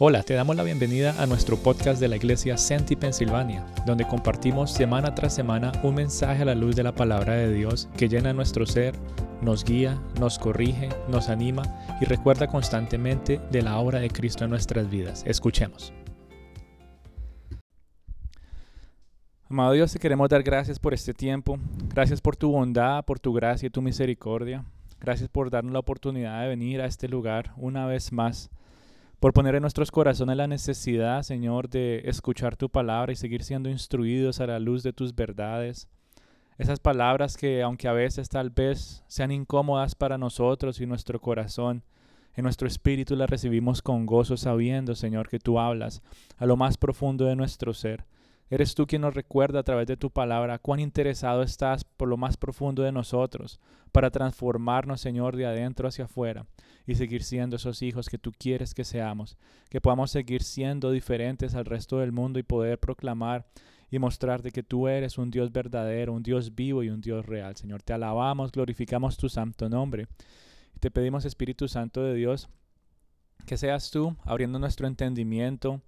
Hola, te damos la bienvenida a nuestro podcast de la iglesia Senti Pensilvania, donde compartimos semana tras semana un mensaje a la luz de la palabra de Dios que llena nuestro ser, nos guía, nos corrige, nos anima y recuerda constantemente de la obra de Cristo en nuestras vidas. Escuchemos. Amado Dios, te queremos dar gracias por este tiempo, gracias por tu bondad, por tu gracia y tu misericordia. Gracias por darnos la oportunidad de venir a este lugar una vez más por poner en nuestros corazones la necesidad, Señor, de escuchar tu palabra y seguir siendo instruidos a la luz de tus verdades. Esas palabras que, aunque a veces tal vez sean incómodas para nosotros y nuestro corazón, en nuestro espíritu las recibimos con gozo, sabiendo, Señor, que tú hablas a lo más profundo de nuestro ser. Eres tú quien nos recuerda a través de tu palabra cuán interesado estás por lo más profundo de nosotros, para transformarnos, Señor, de adentro hacia afuera y seguir siendo esos hijos que tú quieres que seamos, que podamos seguir siendo diferentes al resto del mundo y poder proclamar y mostrarte que tú eres un Dios verdadero, un Dios vivo y un Dios real. Señor, te alabamos, glorificamos tu santo nombre. Te pedimos, Espíritu Santo de Dios, que seas tú abriendo nuestro entendimiento,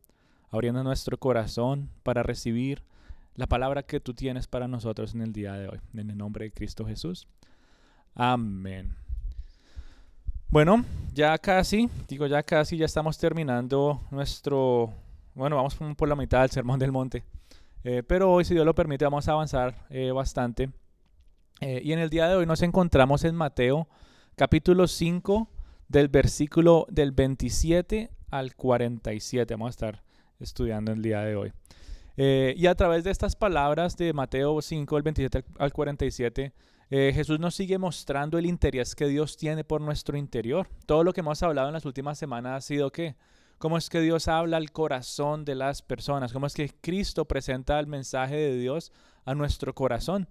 abriendo nuestro corazón para recibir la palabra que tú tienes para nosotros en el día de hoy. En el nombre de Cristo Jesús. Amén. Bueno, ya casi, digo ya casi, ya estamos terminando nuestro, bueno, vamos por la mitad del Sermón del Monte. Eh, pero hoy, si Dios lo permite, vamos a avanzar eh, bastante. Eh, y en el día de hoy nos encontramos en Mateo capítulo 5 del versículo del 27 al 47. Vamos a estar estudiando el día de hoy. y a través de estas palabras de Mateo 5, del 27 al 47, eh, Jesús nos sigue mostrando el interés que Dios tiene por nuestro interior. Todo lo que hemos hablado en las últimas semanas ha sido que, cómo es que Dios habla al corazón de las personas, cómo es que Cristo presenta el mensaje de Dios a nuestro corazón.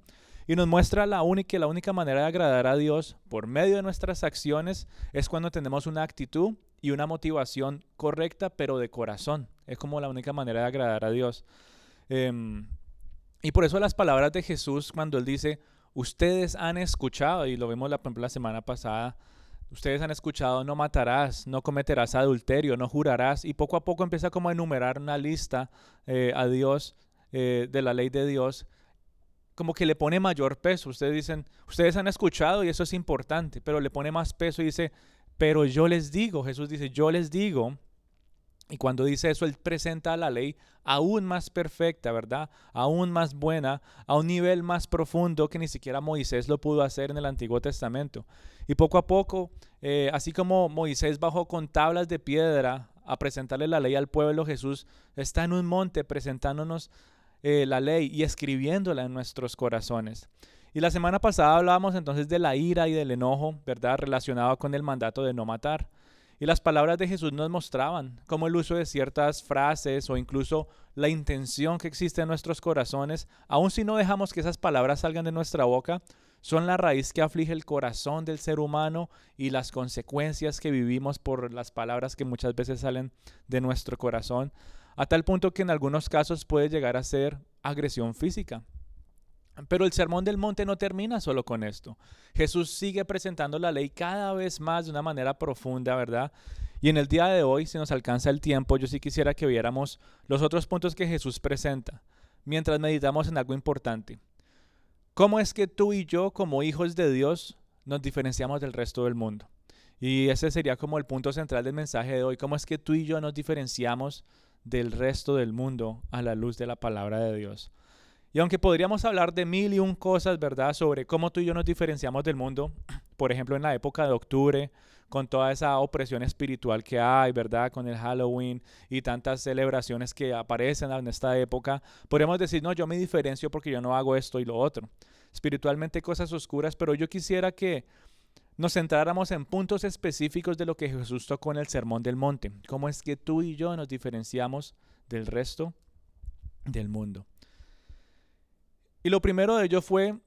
Y nos muestra la única, la única manera de agradar a Dios por medio de nuestras acciones es cuando tenemos una actitud y una motivación correcta, pero de corazón. Es como la única manera de agradar a Dios. Em, y por eso las palabras de Jesús cuando Él dice, Ustedes han escuchado, y lo vimos la, semana pasada, ustedes han escuchado, no matarás, no cometerás adulterio, no jurarás, y poco a poco empieza como a enumerar una lista eh, a Dios, eh, de la ley de Dios, como que le pone mayor peso. Ustedes dicen, ustedes han escuchado y eso es importante, pero le pone más peso y dice, pero yo les digo, Jesús dice, yo les digo, y cuando dice eso, Él presenta la ley aún más perfecta, ¿verdad? Aún más buena, a un nivel más profundo que ni siquiera Moisés lo pudo hacer en el Antiguo Testamento. Y poco a poco, eh, así como Moisés bajó con tablas de piedra a presentarle la ley al pueblo, Jesús está en un monte presentándonos eh, la ley y escribiéndola en nuestros corazones. Y la semana pasada hablábamos entonces de la ira y del enojo, ¿verdad? Relacionado con el mandato de no matar. Y las palabras de Jesús nos mostraban cómo el uso de ciertas frases o incluso la intención que existe en nuestros corazones, aun si no dejamos que esas palabras salgan de nuestra boca, son la raíz que aflige el corazón del ser humano y las consecuencias que vivimos por las palabras que muchas veces salen de nuestro corazón, a tal punto que en algunos casos puede llegar a ser agresión física. Pero el Sermón del Monte no termina solo con esto. Jesús sigue presentando la ley cada vez más de una manera profunda, ¿verdad? Y en el día de hoy, si nos alcanza el tiempo, yo sí quisiera que viéramos los otros puntos que Jesús presenta, mientras meditamos en algo importante. ¿Cómo es que tú y yo, como hijos de Dios, nos diferenciamos del resto del mundo? Y ese sería como el punto central del mensaje de hoy. ¿Cómo es que tú y yo nos diferenciamos del resto del mundo a la luz de la palabra de Dios? Y aunque podríamos hablar de mil y un cosas, ¿verdad?, sobre cómo tú y yo nos diferenciamos del mundo, por ejemplo, en la época de octubre, con toda esa opresión espiritual que hay, ¿verdad?, con el Halloween y tantas celebraciones que aparecen en esta época, podríamos decir, no, yo me diferencio porque yo no hago esto y lo otro. Espiritualmente cosas oscuras, pero yo quisiera que nos centráramos en puntos específicos de lo que Jesús tocó en el Sermón del Monte. ¿Cómo es que tú y yo nos diferenciamos del resto del mundo? Y lo primero de ello fue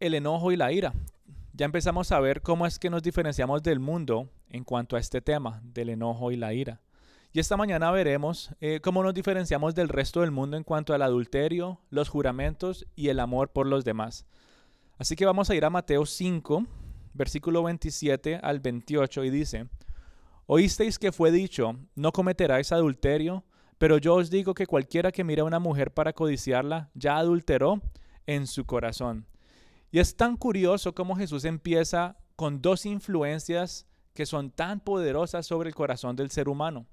el enojo y la ira. Ya empezamos a ver cómo es que nos diferenciamos del mundo en cuanto a este tema, del enojo y la ira. Y esta mañana veremos eh, cómo nos diferenciamos del resto del mundo en cuanto al adulterio, los juramentos y el amor por los demás. Así que vamos a ir a Mateo 5, versículo 27 al 28 y dice, Oísteis que fue dicho, no cometerás adulterio, pero yo os digo que cualquiera que mire a una mujer para codiciarla, ya adulteró en su corazón. Y es tan curioso cómo Jesús empieza con dos influencias que son tan poderosas sobre el corazón del ser humano.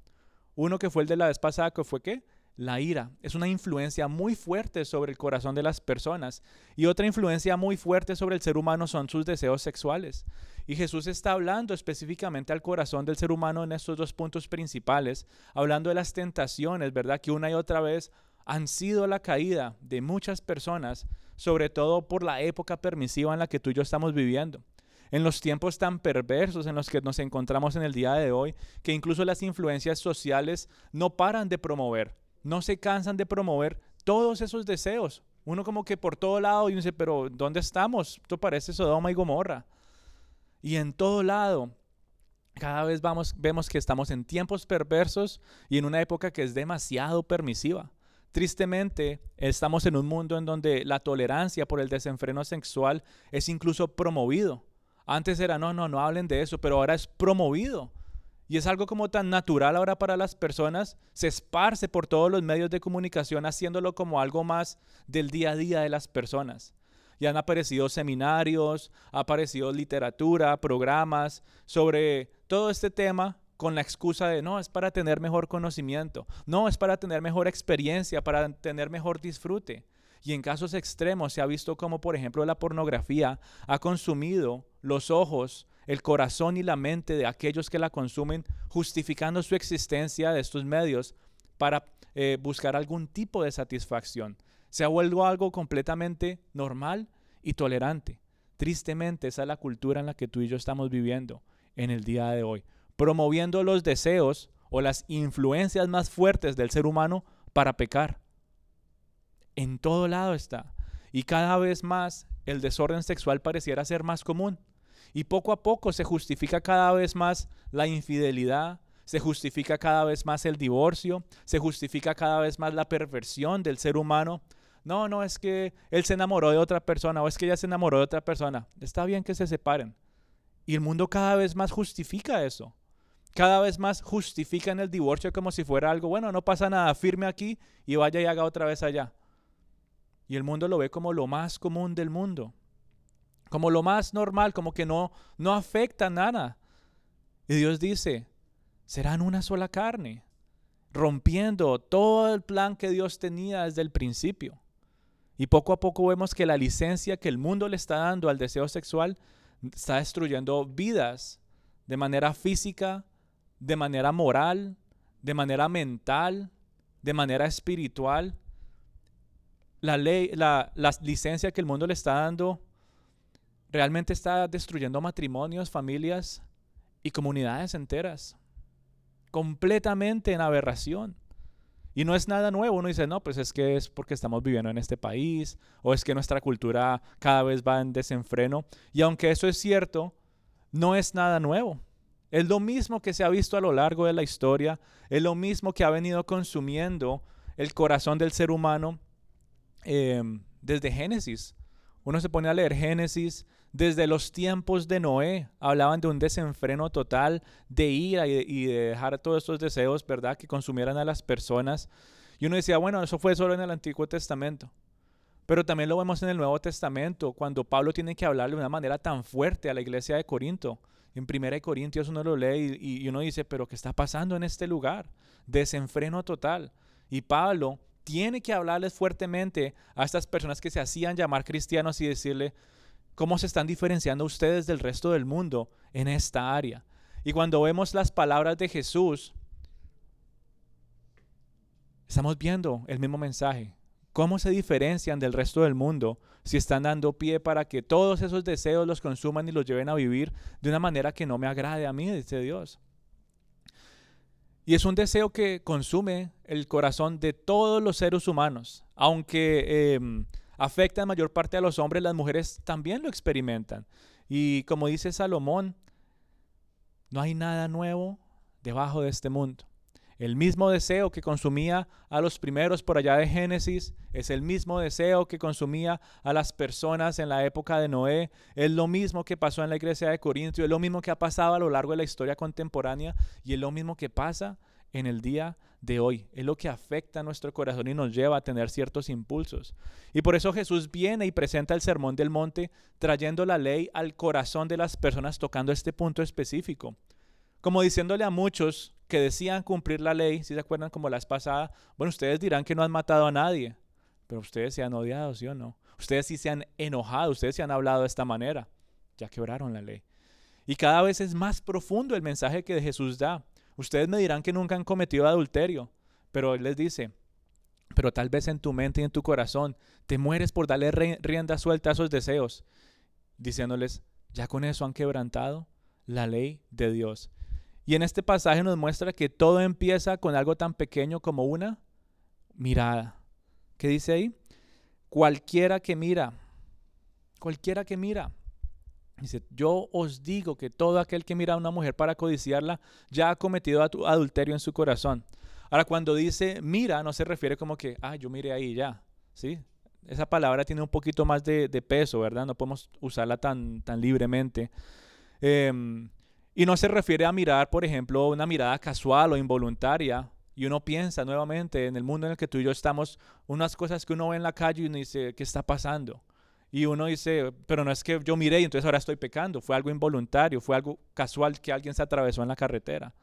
Uno que fue el de la vez pasada, que fue qué? La ira. Es una influencia muy fuerte sobre el corazón de las personas. Y otra influencia muy fuerte sobre el ser humano son sus deseos sexuales. Y Jesús está hablando específicamente al corazón del ser humano en estos dos puntos principales, hablando de las tentaciones, ¿verdad? Que una y otra vez han sido la caída de muchas personas, sobre todo por la época permisiva en la que tú y yo estamos viviendo. En los tiempos tan perversos en los que nos encontramos en el día de hoy, que incluso las influencias sociales no paran de promover, no se cansan de promover todos esos deseos. Uno como que por todo lado y dice, pero ¿dónde estamos? Esto parece Sodoma y Gomorra. Y en todo lado, cada vez vamos, vemos que estamos en tiempos perversos y en una época que es demasiado permisiva. Tristemente, estamos en un mundo en donde la tolerancia por el desenfreno sexual es incluso promovido. Antes era, no, no, no hablen de eso, pero ahora es promovido. Y es algo como tan natural ahora para las personas, se esparce por todos los medios de comunicación haciéndolo como algo más del día a día de las personas y han aparecido seminarios, ha aparecido literatura, programas sobre todo este tema con la excusa de no, es para tener mejor conocimiento, no, es para tener mejor experiencia, para tener mejor disfrute. Y en casos extremos se ha visto como, por ejemplo, la pornografía ha consumido los ojos, el corazón y la mente de aquellos que la consumen, justificando su existencia de estos medios para eh, buscar algún tipo de satisfacción se ha vuelto algo completamente normal y tolerante. Tristemente, esa es la cultura en la que tú y yo estamos viviendo en el día de hoy, promoviendo los deseos o las influencias más fuertes del ser humano para pecar. En todo lado está. Y cada vez más el desorden sexual pareciera ser más común. Y poco a poco se justifica cada vez más la infidelidad, se justifica cada vez más el divorcio, se justifica cada vez más la perversión del ser humano, no, no, es que él se enamoró de otra persona o es que ella se enamoró de otra persona. Está bien que se separen. Y el mundo cada vez más justifica eso. Cada vez más justifican el divorcio como si fuera algo, bueno, no pasa nada, firme aquí y vaya y haga otra vez allá. Y el mundo lo ve como lo más común del mundo. Como lo más normal, como que no, no afecta nada. Y Dios dice, serán una sola carne, rompiendo todo el plan que Dios tenía desde el principio. Y poco a poco vemos que la licencia que el mundo le está dando al deseo sexual está destruyendo vidas de manera física, de manera moral, de manera mental, de manera espiritual. La ley, la, la licencia que el mundo le está dando realmente está destruyendo matrimonios, familias y comunidades enteras, completamente en aberración. Y no es nada nuevo. Uno dice, no, pues es que es porque estamos viviendo en este país o es que nuestra cultura cada vez va en desenfreno. Y aunque eso es cierto, no es nada nuevo. Es lo mismo que se ha visto a lo largo de la historia, es lo mismo que ha venido consumiendo el corazón del ser humano em, desde Génesis. Uno se pone a leer Génesis desde los tiempos de Noé. Hablaban de un desenfreno total de ira y de, dejar todos estos deseos, ¿verdad?, que consumieran a las personas. Y uno decía, bueno, eso fue solo en el Antiguo Testamento. Pero también lo vemos en el Nuevo Testamento, cuando Pablo tiene que hablar de una manera tan fuerte a la iglesia de Corinto. En 1 Corintios uno lo lee y, y uno dice, pero ¿qué está pasando en este lugar? Desenfreno total. Y Pablo tiene que hablarles fuertemente a estas personas que se hacían llamar cristianos y decirle cómo se están diferenciando ustedes del resto del mundo en esta área. Y cuando vemos las palabras de Jesús, estamos viendo el mismo mensaje. ¿Cómo se diferencian del resto del mundo si están dando pie para que todos esos deseos los consuman y los lleven a vivir de una manera que no me agrade a mí, dice Dios? Y es un deseo que consume el corazón de todos los seres humanos, aunque em, afecta en mayor parte a los hombres, las mujeres también lo experimentan. Y como dice Salomón, no hay nada nuevo debajo de este mundo. El mismo deseo que consumía a los primeros por allá de Génesis es el mismo deseo que consumía a las personas en la época de Noé. Es lo mismo que pasó en la iglesia de Corinto, es lo mismo que ha pasado a lo largo de la historia contemporánea y es lo mismo que pasa en el día de hoy. Es lo que afecta a nuestro corazón y nos lleva a tener ciertos impulsos. Y por eso Jesús viene y presenta el Sermón del Monte trayendo la ley al corazón de las personas tocando este punto específico. Como diciéndole a muchos que decían cumplir la ley, si se acuerdan como la pasada, bueno, ustedes dirán que no han matado a nadie, pero ustedes se han odiado, ¿sí o no? Ustedes sí se han enojado, ustedes se han hablado de esta manera, ya quebraron la ley. Y cada vez es más profundo el mensaje que Jesús da. Ustedes me dirán que nunca han cometido adulterio, pero Él les dice, pero tal vez en tu mente y en tu corazón te mueres por darle rienda suelta a esos deseos, diciéndoles, ya con eso han quebrantado la ley de Dios. Y en este pasaje nos muestra que todo empieza con algo tan pequeño como una mirada. ¿Qué dice ahí? Cualquiera que mira, cualquiera que mira. Dice, yo os digo que todo aquel que mira a una mujer para codiciarla ya ha cometido adulterio en su corazón. Ahora, cuando dice mira, no se refiere como que, ah, yo miré ahí ya. ¿Sí? Esa palabra tiene un poquito más de, peso, ¿verdad? No podemos usarla tan, tan libremente. Eh, y no se refiere a mirar, por ejemplo, una mirada casual o involuntaria. Y uno piensa nuevamente en el mundo en el que tú y yo estamos, unas cosas que uno ve en la calle y uno dice, ¿qué está pasando? Y uno dice, pero no es que yo miré y entonces ahora estoy pecando. Fue algo involuntario, fue algo casual que alguien se atravesó en la carretera,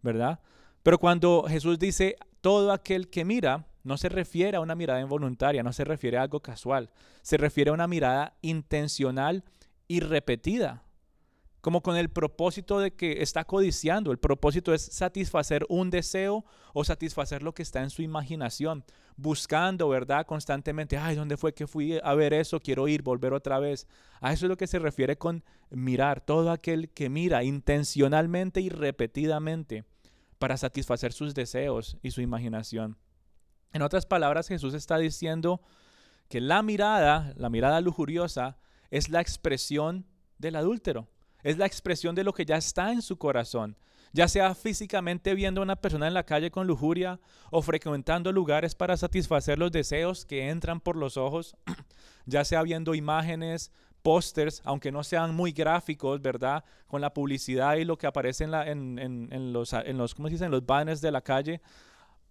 ¿verdad? Pero cuando Jesús dice, todo aquel que mira, no se refiere a una mirada involuntaria, no se refiere a algo casual, se refiere a una mirada intencional y repetida como con el propósito de que está codiciando. El propósito es satisfacer un deseo o satisfacer lo que está en su imaginación, buscando, ¿verdad? Constantemente, ay, ¿dónde fue que fui a ver eso? Quiero ir, volver otra vez. A eso es lo que se refiere con mirar. Todo aquel que mira intencionalmente y repetidamente para satisfacer sus deseos y su imaginación. En otras palabras, Jesús está diciendo que la mirada, la mirada lujuriosa, es la expresión del adúltero es la expresión de lo que ya está en su corazón, ya sea físicamente viendo a una persona en la calle con lujuria o frecuentando lugares para satisfacer los deseos que entran por los ojos, ya sea viendo imágenes, pósters, aunque no sean muy gráficos, ¿verdad? Con la publicidad y lo que aparece en, los, en los, ¿cómo se dice? En los banners de la calle,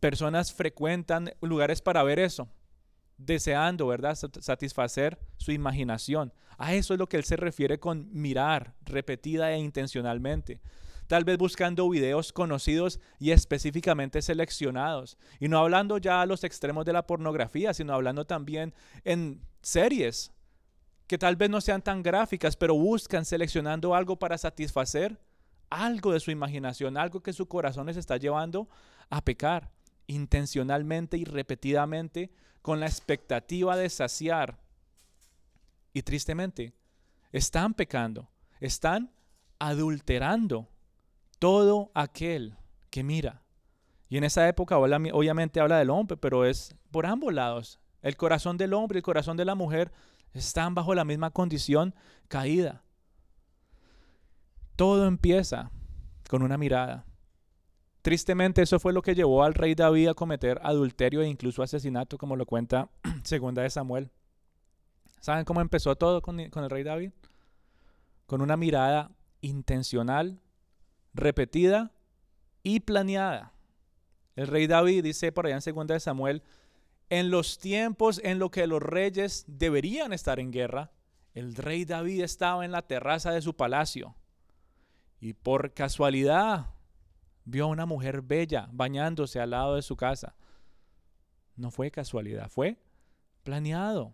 personas frecuentan lugares para ver eso deseando, ¿verdad? Satisfacer su imaginación. A eso es lo que él se refiere con mirar repetida e intencionalmente. Tal vez buscando videos conocidos y específicamente seleccionados. Y no hablando ya a los extremos de la pornografía, sino hablando también en series que tal vez no sean tan gráficas, pero buscan seleccionando algo para satisfacer algo de su imaginación, algo que su corazón les está llevando a pecar intencionalmente y repetidamente con la expectativa de saciar. Y tristemente, están pecando, están adulterando todo aquel que mira. Y en esa época obviamente habla del hombre, pero es por ambos lados. El corazón del hombre y el corazón de la mujer están bajo la misma condición caída. Todo empieza con una mirada. Tristemente eso fue lo que llevó al rey David a cometer adulterio e incluso asesinato, como lo cuenta segunda de Samuel. ¿Saben cómo empezó todo con, el rey David? Con una mirada intencional, repetida y planeada. El rey David dice por allá en segunda de Samuel, en los tiempos en los que los reyes deberían estar en guerra, el rey David estaba en la terraza de su palacio. Y por casualidad vio a una mujer bella bañándose al lado de su casa. No fue casualidad, fue planeado.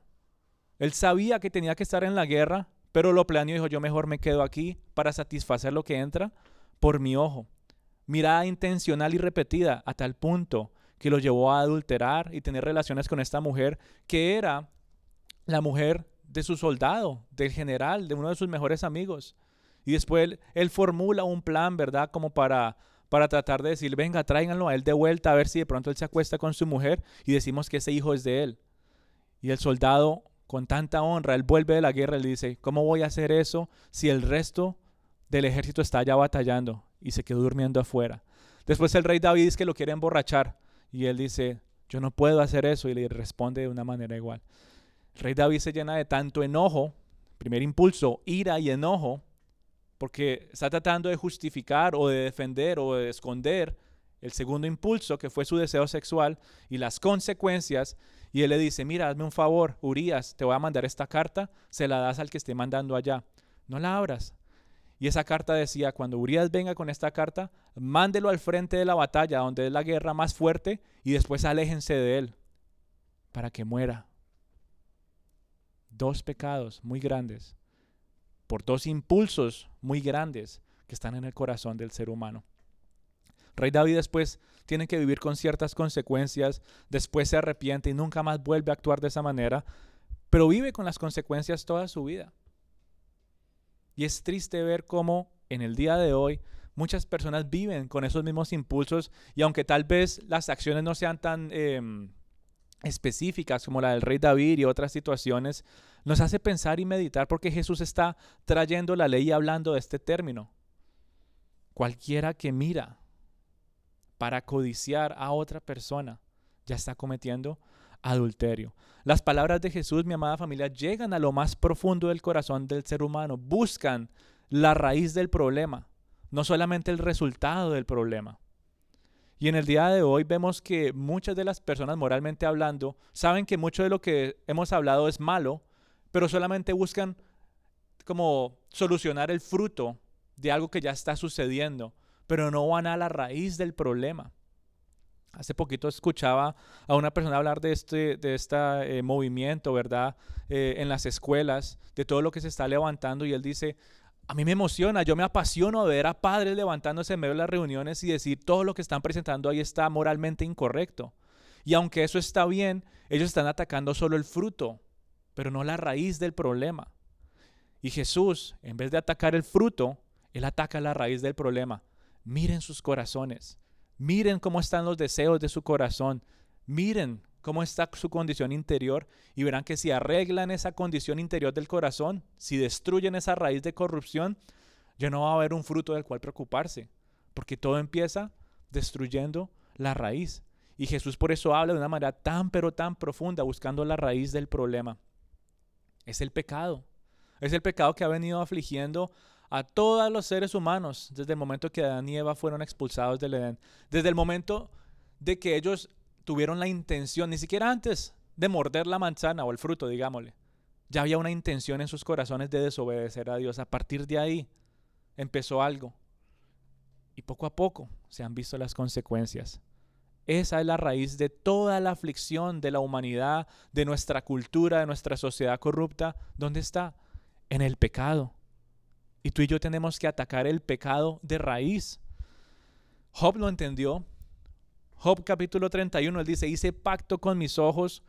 Él sabía que tenía que estar en la guerra, pero lo planeó y dijo, yo mejor me quedo aquí para satisfacer lo que entra por mi ojo. Mirada intencional y repetida a tal punto que lo llevó a adulterar y tener relaciones con esta mujer que era la mujer de su soldado, del general, de uno de sus mejores amigos. Y después él, él formula un plan, ¿verdad? Como para para tratar de decir, venga, tráiganlo a él de vuelta a ver si de pronto él se acuesta con su mujer y decimos que ese hijo es de él. Y el soldado, con tanta honra, él vuelve de la guerra y le dice, ¿cómo voy a hacer eso si el resto del ejército está ya batallando y se quedó durmiendo afuera? Después el rey David dice que lo quiere emborrachar y él dice, yo no puedo hacer eso y le responde de una manera igual. El rey David se llena de tanto enojo, primer impulso, ira y enojo, porque está tratando de justificar o de defender o de esconder el segundo impulso, que fue su deseo sexual, y las consecuencias. Y él le dice, mira, hazme un favor, Urias, te voy a mandar esta carta, se la das al que esté mandando allá. No la abras. Y esa carta decía, cuando Urias venga con esta carta, mándelo al frente de la batalla, donde es la guerra más fuerte, y después aléjense de él, para que muera. Dos pecados muy grandes, por dos impulsos muy grandes que están en el corazón del ser humano. Rey David después tiene que vivir con ciertas consecuencias, después se arrepiente y nunca más vuelve a actuar de esa manera, pero vive con las consecuencias toda su vida. Y es triste ver cómo en el día de hoy muchas personas viven con esos mismos impulsos y aunque tal vez las acciones no sean tan em, específicas como la del rey David y otras situaciones, nos hace pensar y meditar porque Jesús está trayendo la ley y hablando de este término. Cualquiera que mira para codiciar a otra persona, ya está cometiendo adulterio. Las palabras de Jesús, mi amada familia, llegan a lo más profundo del corazón del ser humano, buscan la raíz del problema, no solamente el resultado del problema. Y en el día de hoy vemos que muchas de las personas moralmente hablando saben que mucho de lo que hemos hablado es malo, pero solamente buscan como solucionar el fruto de algo que ya está sucediendo pero no van a la raíz del problema. Hace poquito escuchaba a una persona hablar de este, de este movimiento, ¿verdad? Eh, en las escuelas, de todo lo que se está levantando y él dice, a mí me emociona, yo me apasiono ver a padres levantándose en medio de las reuniones y decir todo lo que están presentando ahí está moralmente incorrecto. Y aunque eso está bien, ellos están atacando solo el fruto, pero no la raíz del problema. Y Jesús, en vez de atacar el fruto, él ataca la raíz del problema. Miren sus corazones. Miren cómo están los deseos de su corazón. Miren cómo está su condición interior y verán que si arreglan esa condición interior del corazón, si destruyen esa raíz de corrupción, ya no va a haber un fruto del cual preocuparse, porque todo empieza destruyendo la raíz. Y Jesús por eso habla de una manera tan pero tan profunda, buscando la raíz del problema. Es el pecado. Es el pecado que ha venido afligiendo a todos los seres humanos desde el momento que Adán y Eva fueron expulsados del Edén. Desde el momento de que ellos tuvieron la intención, ni siquiera antes de morder la manzana o el fruto, digámosle. Ya había una intención en sus corazones de desobedecer a Dios. A partir de ahí empezó algo. Y poco a poco se han visto las consecuencias. Esa es la raíz de toda la aflicción de la humanidad, de nuestra cultura, de nuestra sociedad corrupta. ¿Dónde está? En el pecado. Y tú y yo tenemos que atacar el pecado de raíz. Job lo entendió. Job capítulo 31, él dice, hice pacto con mis ojos.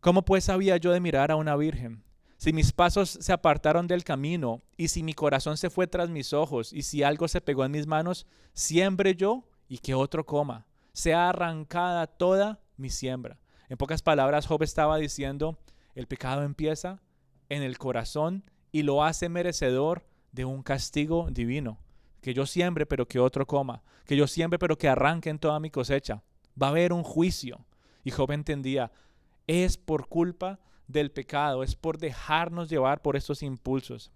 ¿Cómo pues había yo de mirar a una virgen? Si mis pasos se apartaron del camino, y si mi corazón se fue tras mis ojos, y si algo se pegó en mis manos, siembre yo y que otro coma. Sea arrancada toda mi siembra. En pocas palabras, Job estaba diciendo, el pecado empieza en el corazón y lo hace merecedor de un castigo divino. Que yo siembre, pero que otro coma. Que yo siembre, pero que arranquen toda mi cosecha. Va a haber un juicio. Y Job entendía, es por culpa del pecado, es por dejarnos llevar por estos impulsos.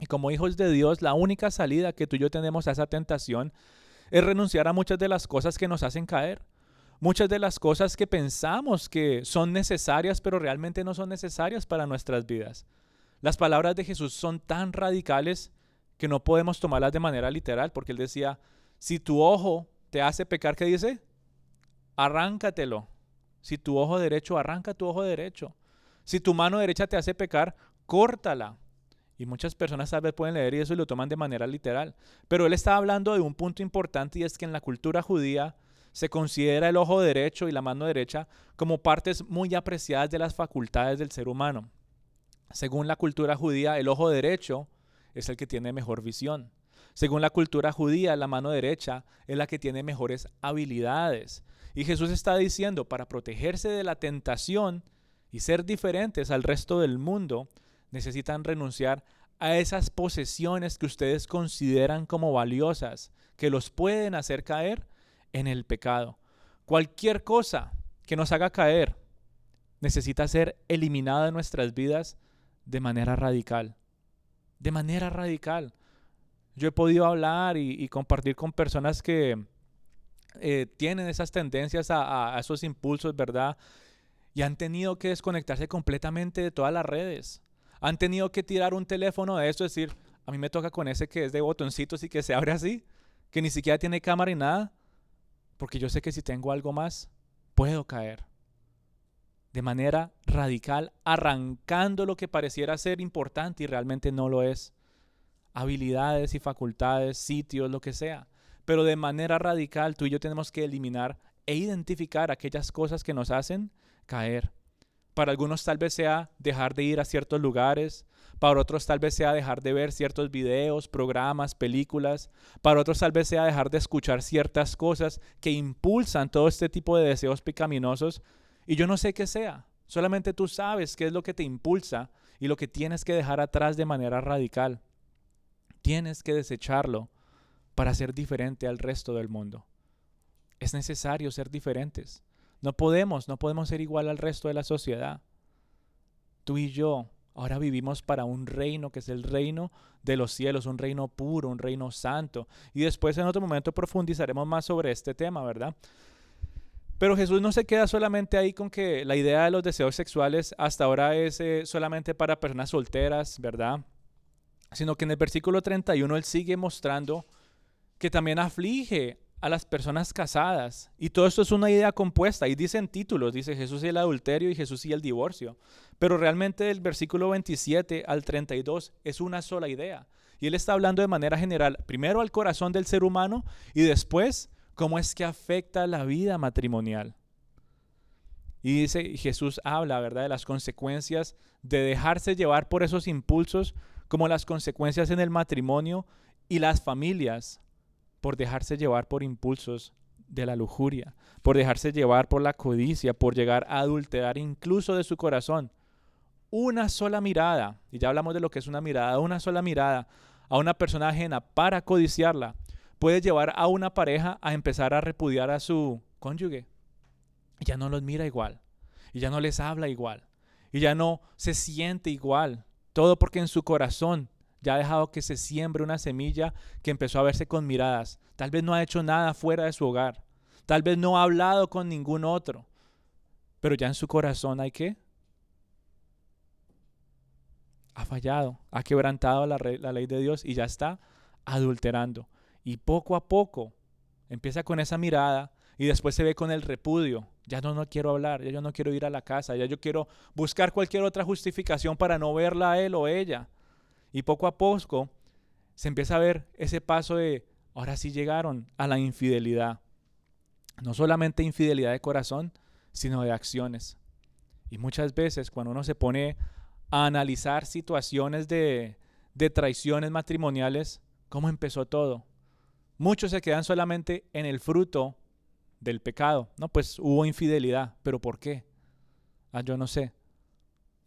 Y como hijos de Dios, la única salida que tú y yo tenemos a esa tentación es renunciar a muchas de las cosas que nos hacen caer. Muchas de las cosas que pensamos que son necesarias, pero realmente no son necesarias para nuestras vidas. Las palabras de Jesús son tan radicales que no podemos tomarlas de manera literal, porque él decía, si tu ojo te hace pecar, ¿qué dice? Arráncatelo. Si tu ojo derecho, arranca tu ojo derecho. Si tu mano derecha te hace pecar, córtala. Y muchas personas tal vez pueden leer y eso y lo toman de manera literal. Pero él está hablando de un punto importante y es que en la cultura judía se considera el ojo derecho y la mano derecha como partes muy apreciadas de las facultades del ser humano. Según la cultura judía, el ojo derecho es el que tiene mejor visión. Según la cultura judía, la mano derecha es la que tiene mejores habilidades. Y Jesús está diciendo, para protegerse de la tentación y ser diferentes al resto del mundo, necesitan renunciar a esas posesiones que ustedes consideran como valiosas, que los pueden hacer caer en el pecado. Cualquier cosa que nos haga caer necesita ser eliminada de nuestras vidas de manera radical. De manera radical. Yo he podido hablar y, compartir con personas que eh, tienen esas tendencias a, a esos impulsos, ¿verdad? Y han tenido que desconectarse completamente de todas las redes. Han tenido que tirar un teléfono de esto, decir, a mí me toca con ese que es de botoncitos y que se abre así, que ni siquiera tiene cámara y nada, porque yo sé que si tengo algo más, puedo caer. De manera radical, arrancando lo que pareciera ser importante y realmente no lo es. Habilidades y facultades, sitios, lo que sea. Pero de manera radical, tú y yo tenemos que eliminar e identificar aquellas cosas que nos hacen caer. Para algunos tal vez sea dejar de ir a ciertos lugares, para otros tal vez sea dejar de ver ciertos videos, programas, películas, para otros tal vez sea dejar de escuchar ciertas cosas que impulsan todo este tipo de deseos pecaminosos. Y yo no sé qué sea, solamente tú sabes qué es lo que te impulsa y lo que tienes que dejar atrás de manera radical. Tienes que desecharlo para ser diferente al resto del mundo. Es necesario ser diferentes. No podemos, no podemos ser igual al resto de la sociedad. Tú y yo ahora vivimos para un reino que es el reino de los cielos, un reino puro, un reino santo. Y después en otro momento profundizaremos más sobre este tema, ¿verdad? Pero Jesús no se queda solamente ahí con que la idea de los deseos sexuales hasta ahora es eh, solamente para personas solteras, ¿verdad? Sino que en el versículo 31 él sigue mostrando que también aflige a las personas casadas. Y todo esto es una idea compuesta. Y dicen títulos, dice Jesús y el adulterio y Jesús y el divorcio. Pero realmente el versículo 27 al 32 es una sola idea. Y él está hablando de manera general, primero al corazón del ser humano y después cómo es que afecta la vida matrimonial. Y dice, Jesús habla, ¿verdad?, de las consecuencias de dejarse llevar por esos impulsos, como las consecuencias en el matrimonio y las familias por dejarse llevar por impulsos de la lujuria, por dejarse llevar por la codicia, por llegar a adulterar incluso de su corazón. Una sola mirada, y ya hablamos de lo que es una mirada, una sola mirada a una persona ajena para codiciarla, puede llevar a una pareja a empezar a repudiar a su cónyuge. Y ya no los mira igual, y ya no les habla igual, y ya no se siente igual. Todo porque en su corazón ya ha dejado que se siembre una semilla que empezó a verse con miradas. Tal vez no ha hecho nada fuera de su hogar. Tal vez no ha hablado con ningún otro. Pero ya en su corazón hay que... Ha fallado, ha quebrantado la, la ley de Dios y ya está adulterando. Y poco a poco empieza con esa mirada y después se ve con el repudio. Ya no, no quiero hablar, ya yo no quiero ir a la casa, ya yo quiero buscar cualquier otra justificación para no verla a él o ella. Y poco a poco se empieza a ver ese paso de, ahora sí llegaron a la infidelidad. No solamente infidelidad de corazón, sino de acciones. Y muchas veces cuando uno se pone a analizar situaciones de, de traiciones matrimoniales, ¿cómo empezó todo? Muchos se quedan solamente en el fruto del pecado. No, pues hubo infidelidad, pero ¿por qué? Ah, yo no sé.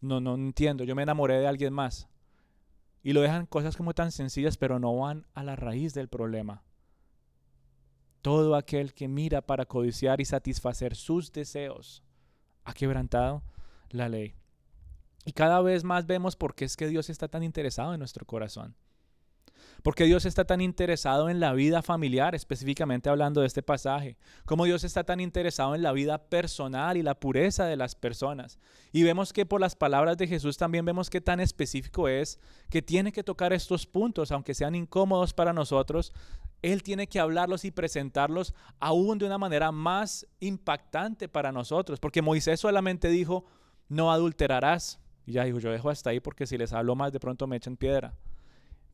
No, no entiendo. Yo me enamoré de alguien más. Y lo dejan cosas como tan sencillas, pero no van a la raíz del problema. Todo aquel que mira para codiciar y satisfacer sus deseos ha quebrantado la ley. Y cada vez más vemos por qué es que Dios está tan interesado en nuestro corazón. Porque Dios está tan interesado en la vida familiar, específicamente hablando de este pasaje. Como Dios está tan interesado en la vida personal y la pureza de las personas. Y vemos que por las palabras de Jesús también vemos que tan específico es que tiene que tocar estos puntos, aunque sean incómodos para nosotros. Él tiene que hablarlos y presentarlos aún de una manera más impactante para nosotros. Porque Moisés solamente dijo, no adulterarás. Y ya dijo, yo dejo hasta ahí porque si les hablo más de pronto me echan piedra.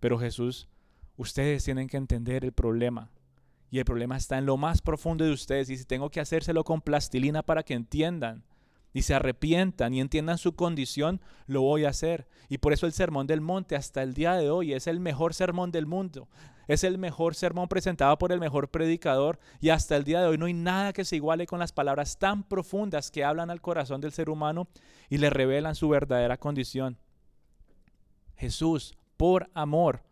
Pero Jesús Ustedes tienen que entender el problema. Y el problema está en lo más profundo de ustedes. Y si tengo que hacérselo con plastilina para que entiendan y se arrepientan y entiendan su condición, lo voy a hacer. Y por eso el Sermón del Monte hasta el día de hoy es el mejor sermón del mundo. Es el mejor sermón presentado por el mejor predicador y hasta el día de hoy no hay nada que se iguale con las palabras tan profundas que hablan al corazón del ser humano y le revelan su verdadera condición. Jesús, por amor,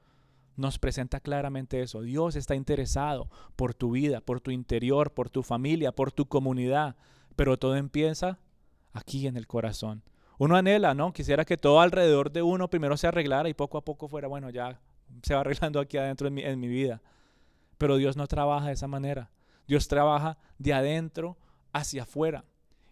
nos presenta claramente eso. Dios está interesado por tu vida, por tu interior, por tu familia, por tu comunidad, pero todo empieza aquí en el corazón. Uno anhela, ¿no? Quisiera que todo alrededor de uno primero se arreglara y poco a poco fuera, bueno, ya se va arreglando aquí adentro en mi, vida. Pero Dios no trabaja de esa manera. Dios trabaja de adentro hacia afuera.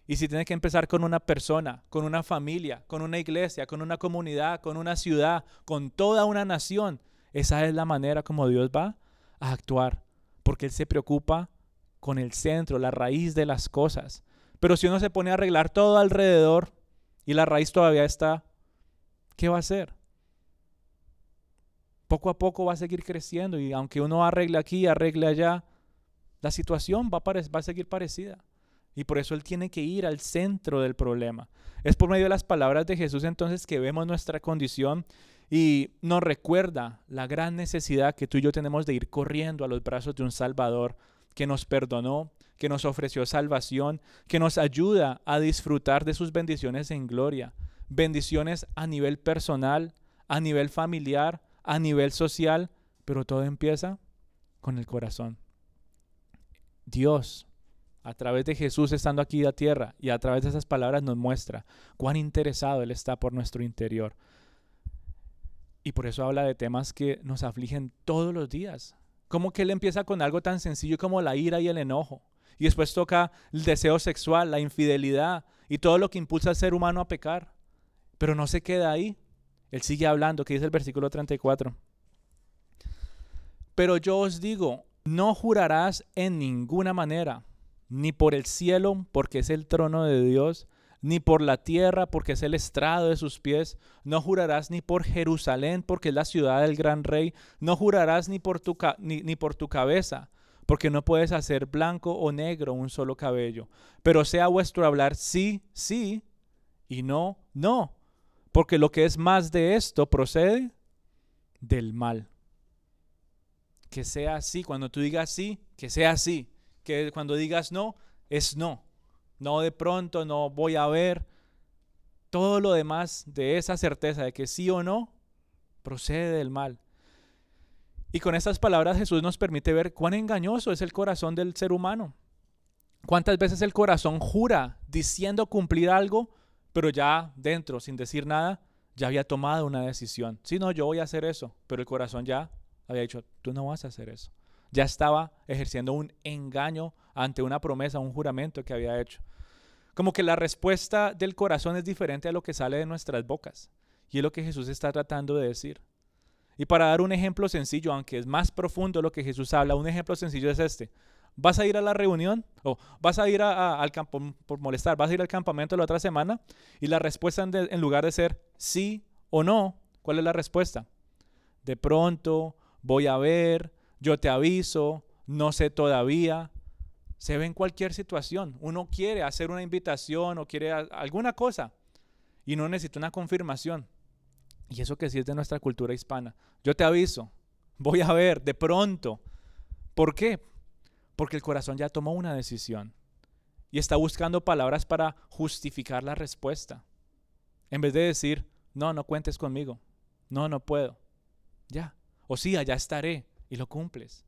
Y si tiene que empezar con una persona, con una familia, con una iglesia, con una comunidad, con una ciudad, con toda una nación, esa es la manera como Dios va a actuar, porque Él se preocupa con el centro, la raíz de las cosas. Pero si uno se pone a arreglar todo alrededor y la raíz todavía está, ¿qué va a hacer? Poco a poco va a seguir creciendo y aunque uno arregle aquí, arregle allá, la situación va a, va a seguir parecida. Y por eso Él tiene que ir al centro del problema. Es por medio de las palabras de Jesús entonces que vemos nuestra condición y nos recuerda la gran necesidad que tú y yo tenemos de ir corriendo a los brazos de un Salvador que nos perdonó, que nos ofreció salvación, que nos ayuda a disfrutar de sus bendiciones en gloria. Bendiciones a nivel personal, a nivel familiar, a nivel social, pero todo empieza con el corazón. Dios, a través de Jesús estando aquí en la tierra y a través de esas palabras nos muestra cuán interesado Él está por nuestro interior. Y por eso habla de temas que nos afligen todos los días. Como que él empieza con algo tan sencillo como la ira y el enojo. Y después toca el deseo sexual, la infidelidad y todo lo que impulsa al ser humano a pecar. Pero no se queda ahí. Él sigue hablando, que dice el versículo 34. Pero yo os digo, no jurarás en ninguna manera, ni por el cielo, porque es el trono de Dios, ni por la tierra, porque es el estrado de sus pies. No jurarás ni por Jerusalén, porque es la ciudad del gran rey. No jurarás ni por tu, ni, ni por tu cabeza, porque no puedes hacer blanco o negro un solo cabello. Pero sea vuestro hablar sí, sí, y no, no, porque lo que es más de esto procede del mal. Que sea así, cuando tú digas sí, que sea así. Que cuando digas no, es no no de pronto, no voy a ver. Todo lo demás de esa certeza de que sí o no procede del mal. Y con estas palabras Jesús nos permite ver cuán engañoso es el corazón del ser humano. Cuántas veces el corazón jura diciendo cumplir algo, pero ya dentro, sin decir nada, ya había tomado una decisión. Sí, no, yo voy a hacer eso, pero el corazón ya había dicho, tú no vas a hacer eso. Ya estaba ejerciendo un engaño ante una promesa, un juramento que había hecho. Como que la respuesta del corazón es diferente a lo que sale de nuestras bocas. Y es lo que Jesús está tratando de decir. Y para dar un ejemplo sencillo, aunque es más profundo lo que Jesús habla, un ejemplo sencillo es este. ¿Vas a ir a la reunión? ¿O vas a ir al campo por molestar? ¿Vas a ir al campamento la otra semana? Y la respuesta en lugar de ser sí o no, ¿cuál es la respuesta? De pronto, voy a ver, yo te aviso, no sé todavía se ve en cualquier situación. Uno quiere hacer una invitación o quiere alguna cosa y no necesita una confirmación. Y eso que sí es de nuestra cultura hispana. Yo te aviso, voy a ver de pronto. ¿Por qué? Porque el corazón ya tomó una decisión y está buscando palabras para justificar la respuesta. En vez de decir, no, no cuentes conmigo. No, no puedo. Ya. O sí, allá estaré y lo cumples.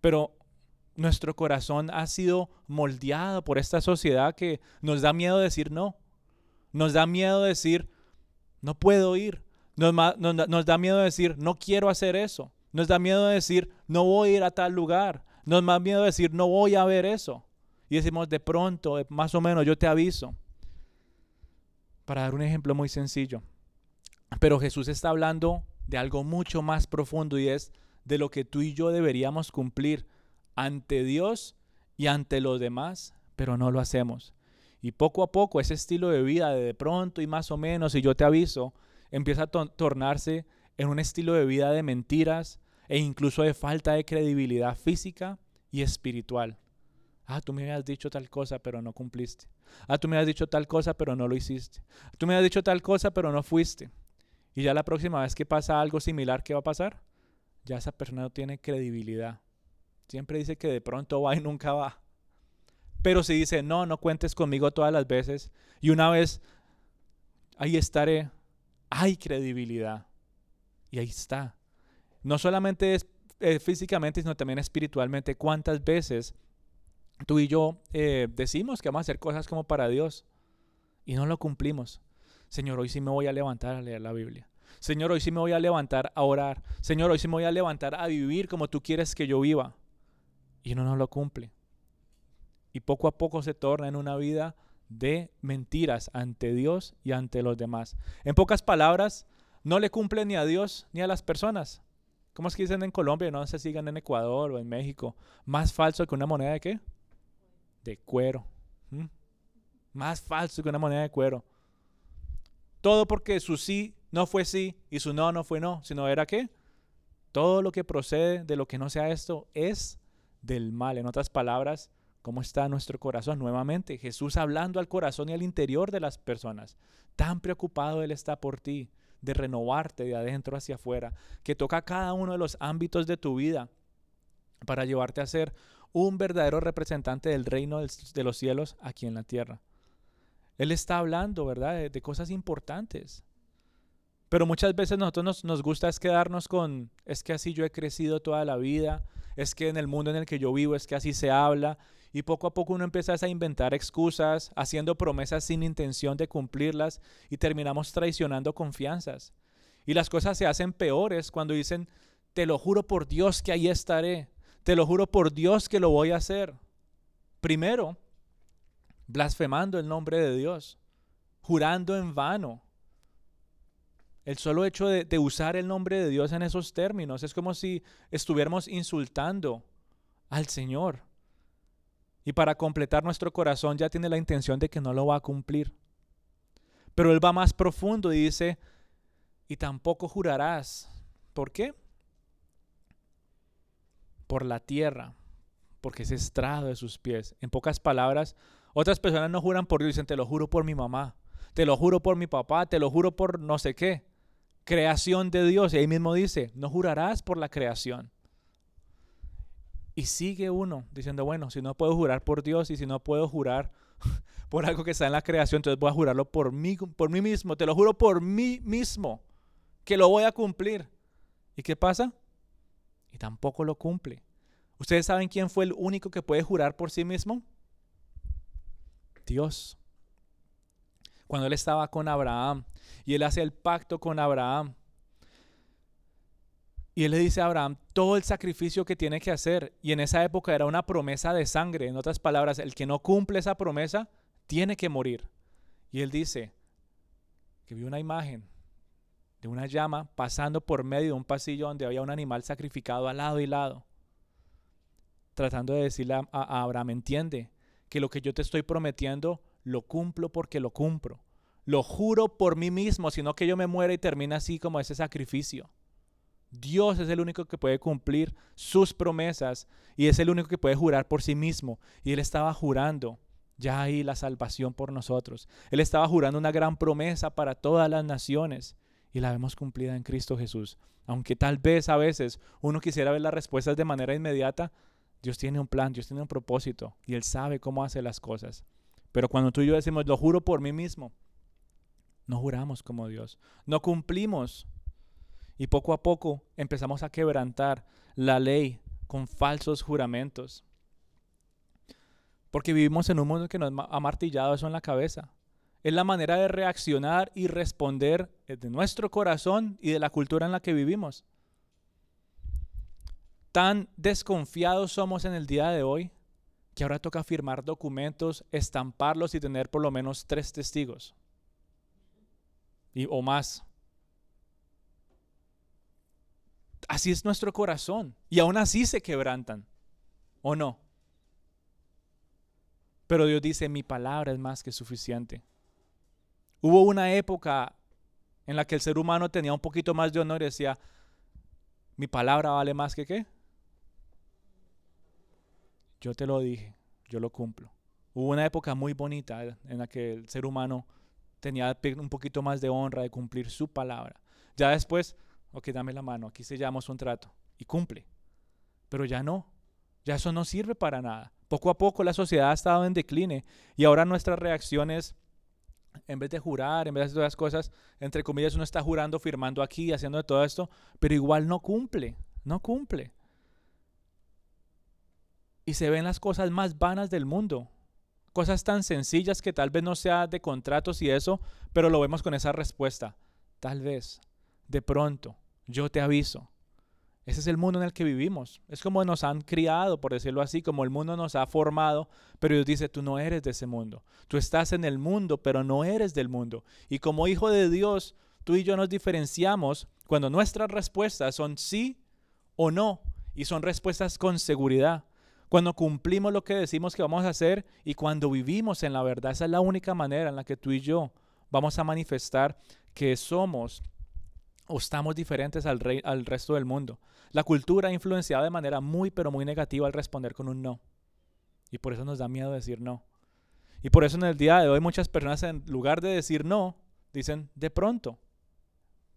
Pero nuestro corazón ha sido moldeado por esta sociedad que nos da miedo decir no. Nos da miedo decir, no puedo ir. Nos, da miedo decir, no quiero hacer eso. Nos da miedo decir, no voy a ir a tal lugar. Nos da miedo decir, no voy a ver eso. Y decimos, de pronto, más o menos, yo te aviso. Para dar un ejemplo muy sencillo. Pero Jesús está hablando de algo mucho más profundo y es de lo que tú y yo deberíamos cumplir ante Dios y ante los demás, pero no lo hacemos. Y poco a poco ese estilo de vida de de pronto y más o menos, y yo te aviso, empieza a tornarse en un estilo de vida de mentiras e incluso de falta de credibilidad física y espiritual. Ah, tú me habías dicho tal cosa, pero no cumpliste. Ah, tú me habías dicho tal cosa, pero no lo hiciste. Tú me habías dicho tal cosa, pero no fuiste. Y ya la próxima vez que pasa algo similar, ¿qué va a pasar? Ya esa persona no tiene credibilidad. Siempre dice que de pronto va y nunca va. Pero si dice, no, no cuentes conmigo todas las veces y una vez ahí estaré, hay credibilidad. Y ahí está. no solamente es, eh, físicamente, sino también espiritualmente. ¿Cuántas veces tú y yo eh, decimos que vamos a hacer cosas como para Dios y no lo cumplimos? Señor, hoy sí me voy a levantar a leer la Biblia. Señor, hoy sí me voy a levantar a orar. Señor, hoy sí me voy a levantar a vivir como tú quieres que yo viva. Y uno no lo cumple. Y poco a poco se torna en una vida de mentiras ante Dios y ante los demás. En pocas palabras, no le cumple ni a Dios ni a las personas. ¿Cómo es que dicen en Colombia? No se sigan en Ecuador o en México. Más falso que una moneda de qué? De cuero. ¿Mm? Más falso que una moneda de cuero. Todo porque su sí no fue sí y su no no fue no, sino era qué? Todo lo que procede de lo que no sea esto es del mal. En otras palabras, ¿cómo está nuestro corazón? Nuevamente, Jesús hablando al corazón y al interior de las personas. Tan preocupado Él está por ti, de renovarte de adentro hacia afuera, que toca cada uno de los ámbitos de tu vida para llevarte a ser un verdadero representante del reino de los cielos aquí en la tierra. Él está hablando, ¿verdad?, de, cosas importantes. Pero muchas veces nosotros nos, nos, gusta es quedarnos con, es que así yo he crecido toda la vida, es que en el mundo en el que yo vivo es que así se habla, y poco a poco uno empieza a inventar excusas, haciendo promesas sin intención de cumplirlas y terminamos traicionando confianzas. Y las cosas se hacen peores cuando dicen, te lo juro por Dios que ahí estaré, te lo juro por Dios que lo voy a hacer. Primero, blasfemando el nombre de Dios, jurando en vano. El solo hecho de, usar el nombre de Dios en esos términos es como si estuviéramos insultando al Señor. Y para completar nuestro corazón ya tiene la intención de que no lo va a cumplir. Pero él va más profundo y dice, y tampoco jurarás. ¿Por qué? Por la tierra, porque es estrado de sus pies. En pocas palabras, otras personas no juran por Dios, dicen, te lo juro por mi mamá, te lo juro por mi papá, te lo juro por no sé qué. Creación de Dios. Y ahí mismo dice, no jurarás por la creación. Y sigue uno diciendo, bueno, si no puedo jurar por Dios y si no puedo jurar por algo que está en la creación, entonces voy a jurarlo por mí, por mí mismo. Te lo juro por mí mismo, que lo voy a cumplir. ¿Y qué pasa? Y tampoco lo cumple. ¿Ustedes saben quién fue el único que puede jurar por sí mismo? Dios. Cuando él estaba con Abraham y él hace el pacto con Abraham, y él le dice a Abraham todo el sacrificio que tiene que hacer. Y en esa época era una promesa de sangre. En otras palabras, el que no cumple esa promesa tiene que morir. Y él dice que vio una imagen de una llama pasando por medio de un pasillo donde había un animal sacrificado al lado y lado. Tratando de decirle a, a Abraham, entiende que lo que yo te estoy prometiendo lo cumplo porque lo cumplo. Lo juro por mí mismo, sino que yo me muera y termina así como ese sacrificio. Dios es el único que puede cumplir sus promesas y es el único que puede jurar por sí mismo. Y Él estaba jurando ya ahí la salvación por nosotros. Él estaba jurando una gran promesa para todas las naciones y la vemos cumplida en Cristo Jesús. Aunque tal vez a veces uno quisiera ver las respuestas de manera inmediata, Dios tiene un plan, Dios tiene un propósito y Él sabe cómo hace las cosas. Pero cuando tú y yo decimos, lo juro por mí mismo, no juramos como Dios, no cumplimos y poco a poco empezamos a quebrantar la ley con falsos juramentos. Porque vivimos en un mundo que nos ha martillado eso en la cabeza. Es la manera de reaccionar y responder de nuestro corazón y de la cultura en la que vivimos. Tan desconfiados somos en el día de hoy que ahora toca firmar documentos, estamparlos y tener por lo menos tres testigos. Y, o más. Así es nuestro corazón. Y aún así se quebrantan. ¿O no? Pero Dios dice, mi palabra es más que suficiente. Hubo una época en la que el ser humano tenía un poquito más de honor y decía, mi palabra vale más que qué. Yo te lo dije, yo lo cumplo. Hubo una época muy bonita en la que el ser humano tenía un poquito más de honra de cumplir su palabra. Ya después ok, dame la mano, aquí sellamos un trato y cumple. Pero ya no, ya eso no sirve para nada. Poco a poco la sociedad ha estado en decline y ahora nuestra reacción es en vez de jurar, en vez de hacer todas las cosas, entre comillas, uno está jurando, firmando aquí, haciendo todo esto, pero igual no cumple, no cumple. Y se ven las cosas más vanas del mundo. Cosas tan sencillas que tal vez no sea de contratos y eso, pero lo vemos con esa respuesta. Tal vez, de pronto, yo te aviso. Ese es el mundo en el que vivimos. Es como nos han criado, por decirlo así, como el mundo nos ha formado, pero Dios dice, tú no eres de ese mundo. Tú estás en el mundo, pero no eres del mundo. Y como hijo de Dios, tú y yo nos diferenciamos cuando nuestras respuestas son sí o no, y son respuestas con seguridad. Cuando cumplimos lo que decimos que vamos a hacer y cuando vivimos en la verdad, esa es la única manera en la que tú y yo vamos a manifestar que somos o estamos diferentes al, rey, al resto del mundo. La cultura ha influenciado de manera muy, pero muy negativa al responder con un no. Y por eso nos da miedo decir no. Y por eso en el día de hoy muchas personas en lugar de decir no, dicen de pronto.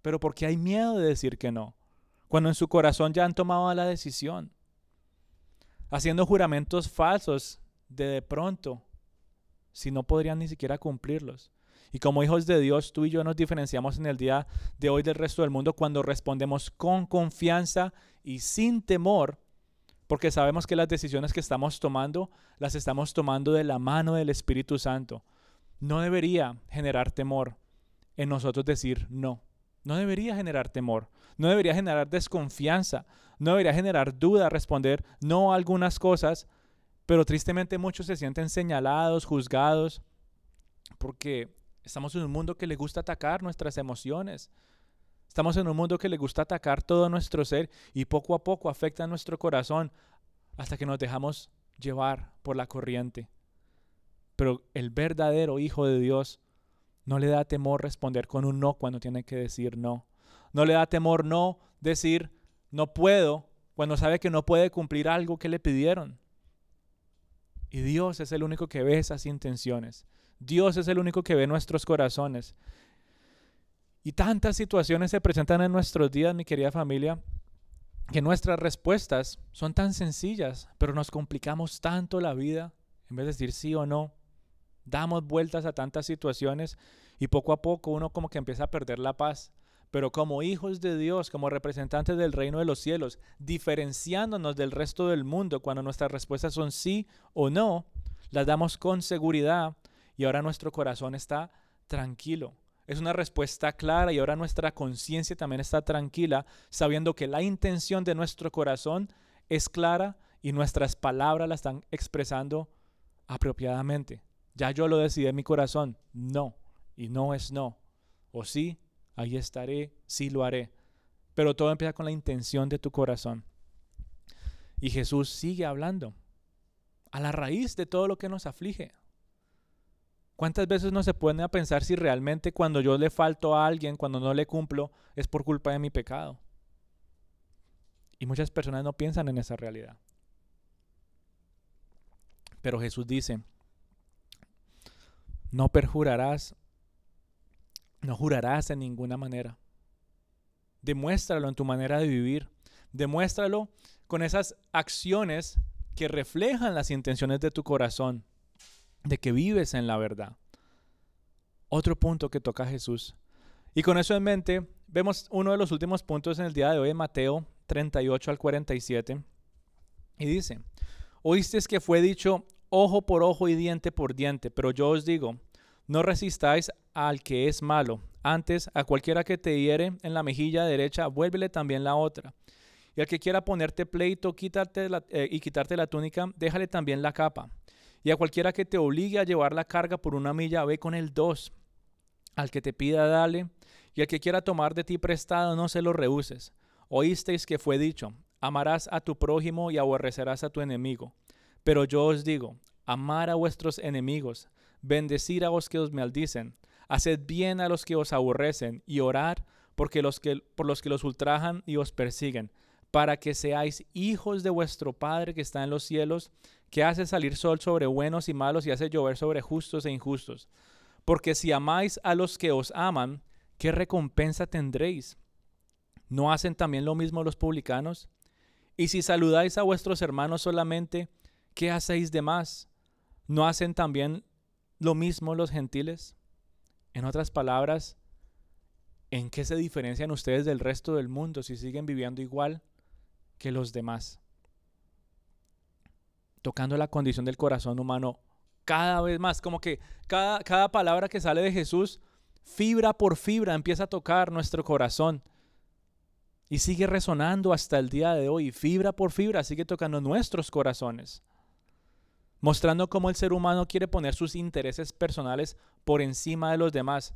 Pero porque hay miedo de decir que no. Cuando en su corazón ya han tomado la decisión. Haciendo juramentos falsos de de pronto, si no podrían ni siquiera cumplirlos. Y como hijos de Dios, tú y yo nos diferenciamos en el día de hoy del resto del mundo cuando respondemos con confianza y sin temor, porque sabemos que las decisiones que estamos tomando las estamos tomando de la mano del Espíritu Santo. No debería generar temor en nosotros decir no. No debería generar temor, no debería generar desconfianza, no debería generar duda responder no a algunas cosas, pero tristemente muchos se sienten señalados, juzgados, porque Estamos en un mundo que le gusta atacar nuestras emociones. Estamos en un mundo que le gusta atacar todo nuestro ser y poco a poco afecta nuestro corazón hasta que nos dejamos llevar por la corriente. Pero el verdadero Hijo de Dios no le da temor responder con un no cuando tiene que decir no. No le da temor no decir no puedo cuando sabe que no puede cumplir algo que le pidieron. Y Dios es el único que ve esas intenciones. Dios es el único que ve nuestros corazones. Y tantas situaciones se presentan en nuestros días, mi querida familia, que nuestras respuestas son tan sencillas, pero nos complicamos tanto la vida en vez de decir sí o no. Damos vueltas a tantas situaciones y poco a poco uno como que empieza a perder la paz. Pero como hijos de Dios, como representantes del reino de los cielos, diferenciándonos del resto del mundo cuando nuestras respuestas son sí o no, las damos con seguridad y ahora nuestro corazón está tranquilo. Es una respuesta clara y ahora nuestra conciencia también está tranquila, sabiendo que la intención de nuestro corazón es clara y nuestras palabras la están expresando apropiadamente. Ya yo lo decidí en mi corazón, no, y no es no. O sí, ahí estaré, sí lo haré. Pero todo empieza con la intención de tu corazón. Y Jesús sigue hablando a la raíz de todo lo que nos aflige, ¿Cuántas veces no se pone a pensar si realmente cuando yo le falto a alguien, cuando no le cumplo, es por culpa de mi pecado? Y muchas personas no piensan en esa realidad. Pero Jesús dice, no perjurarás, no jurarás en ninguna manera. Demuéstralo en tu manera de vivir. Demuéstralo con esas acciones que reflejan las intenciones de tu corazón de que vives en la verdad. Otro punto que toca Jesús. Y con eso en mente, vemos uno de los últimos puntos en el día de hoy, Mateo 38 al 47. Y dice, oísteis que fue dicho ojo por ojo y diente por diente, pero yo os digo, no resistáis al que es malo. Antes, a cualquiera que te hiere en la mejilla derecha, vuélvele también la otra. Y al que quiera ponerte pleito quítate eh, y quitarte la túnica, déjale también la capa. Y a cualquiera que te obligue a llevar la carga por una milla, ve con el dos. Al que te pida, dale. Y al que quiera tomar de ti prestado, no se lo rehuses. Oísteis que fue dicho, amarás a tu prójimo y aborrecerás a tu enemigo. Pero yo os digo, amar a vuestros enemigos, bendecir a los que os maldicen, haced bien a los que os aborrecen y orar porque los que, por los que los ultrajan y os persiguen, para que seáis hijos de vuestro Padre que está en los cielos, que hace salir sol sobre buenos y malos y hace llover sobre justos e injustos. Porque si amáis a los que os aman, ¿qué recompensa tendréis? ¿No hacen también lo mismo los publicanos? Y si saludáis a vuestros hermanos solamente, ¿qué hacéis de más? ¿No hacen también lo mismo los gentiles? En otras palabras, ¿en qué se diferencian ustedes del resto del mundo si siguen viviendo igual que los demás? Tocando la condición del corazón humano cada vez más, como que cada, cada palabra que sale de Jesús, fibra por fibra, empieza a tocar nuestro corazón. Y sigue resonando hasta el día de hoy, fibra por fibra, sigue tocando nuestros corazones mostrando cómo el ser humano quiere poner sus intereses personales por encima de los demás.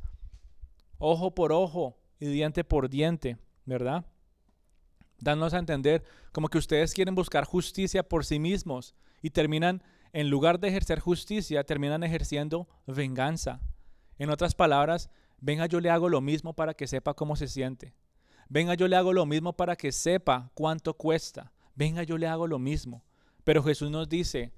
Ojo por ojo y diente por diente, ¿verdad? Dándonos a entender como que ustedes quieren buscar justicia por sí mismos y terminan, en lugar de ejercer justicia, terminan ejerciendo venganza. En otras palabras, venga yo le hago lo mismo para que sepa cómo se siente. Venga yo le hago lo mismo para que sepa cuánto cuesta. Venga yo le hago lo mismo. Pero Jesús nos dice,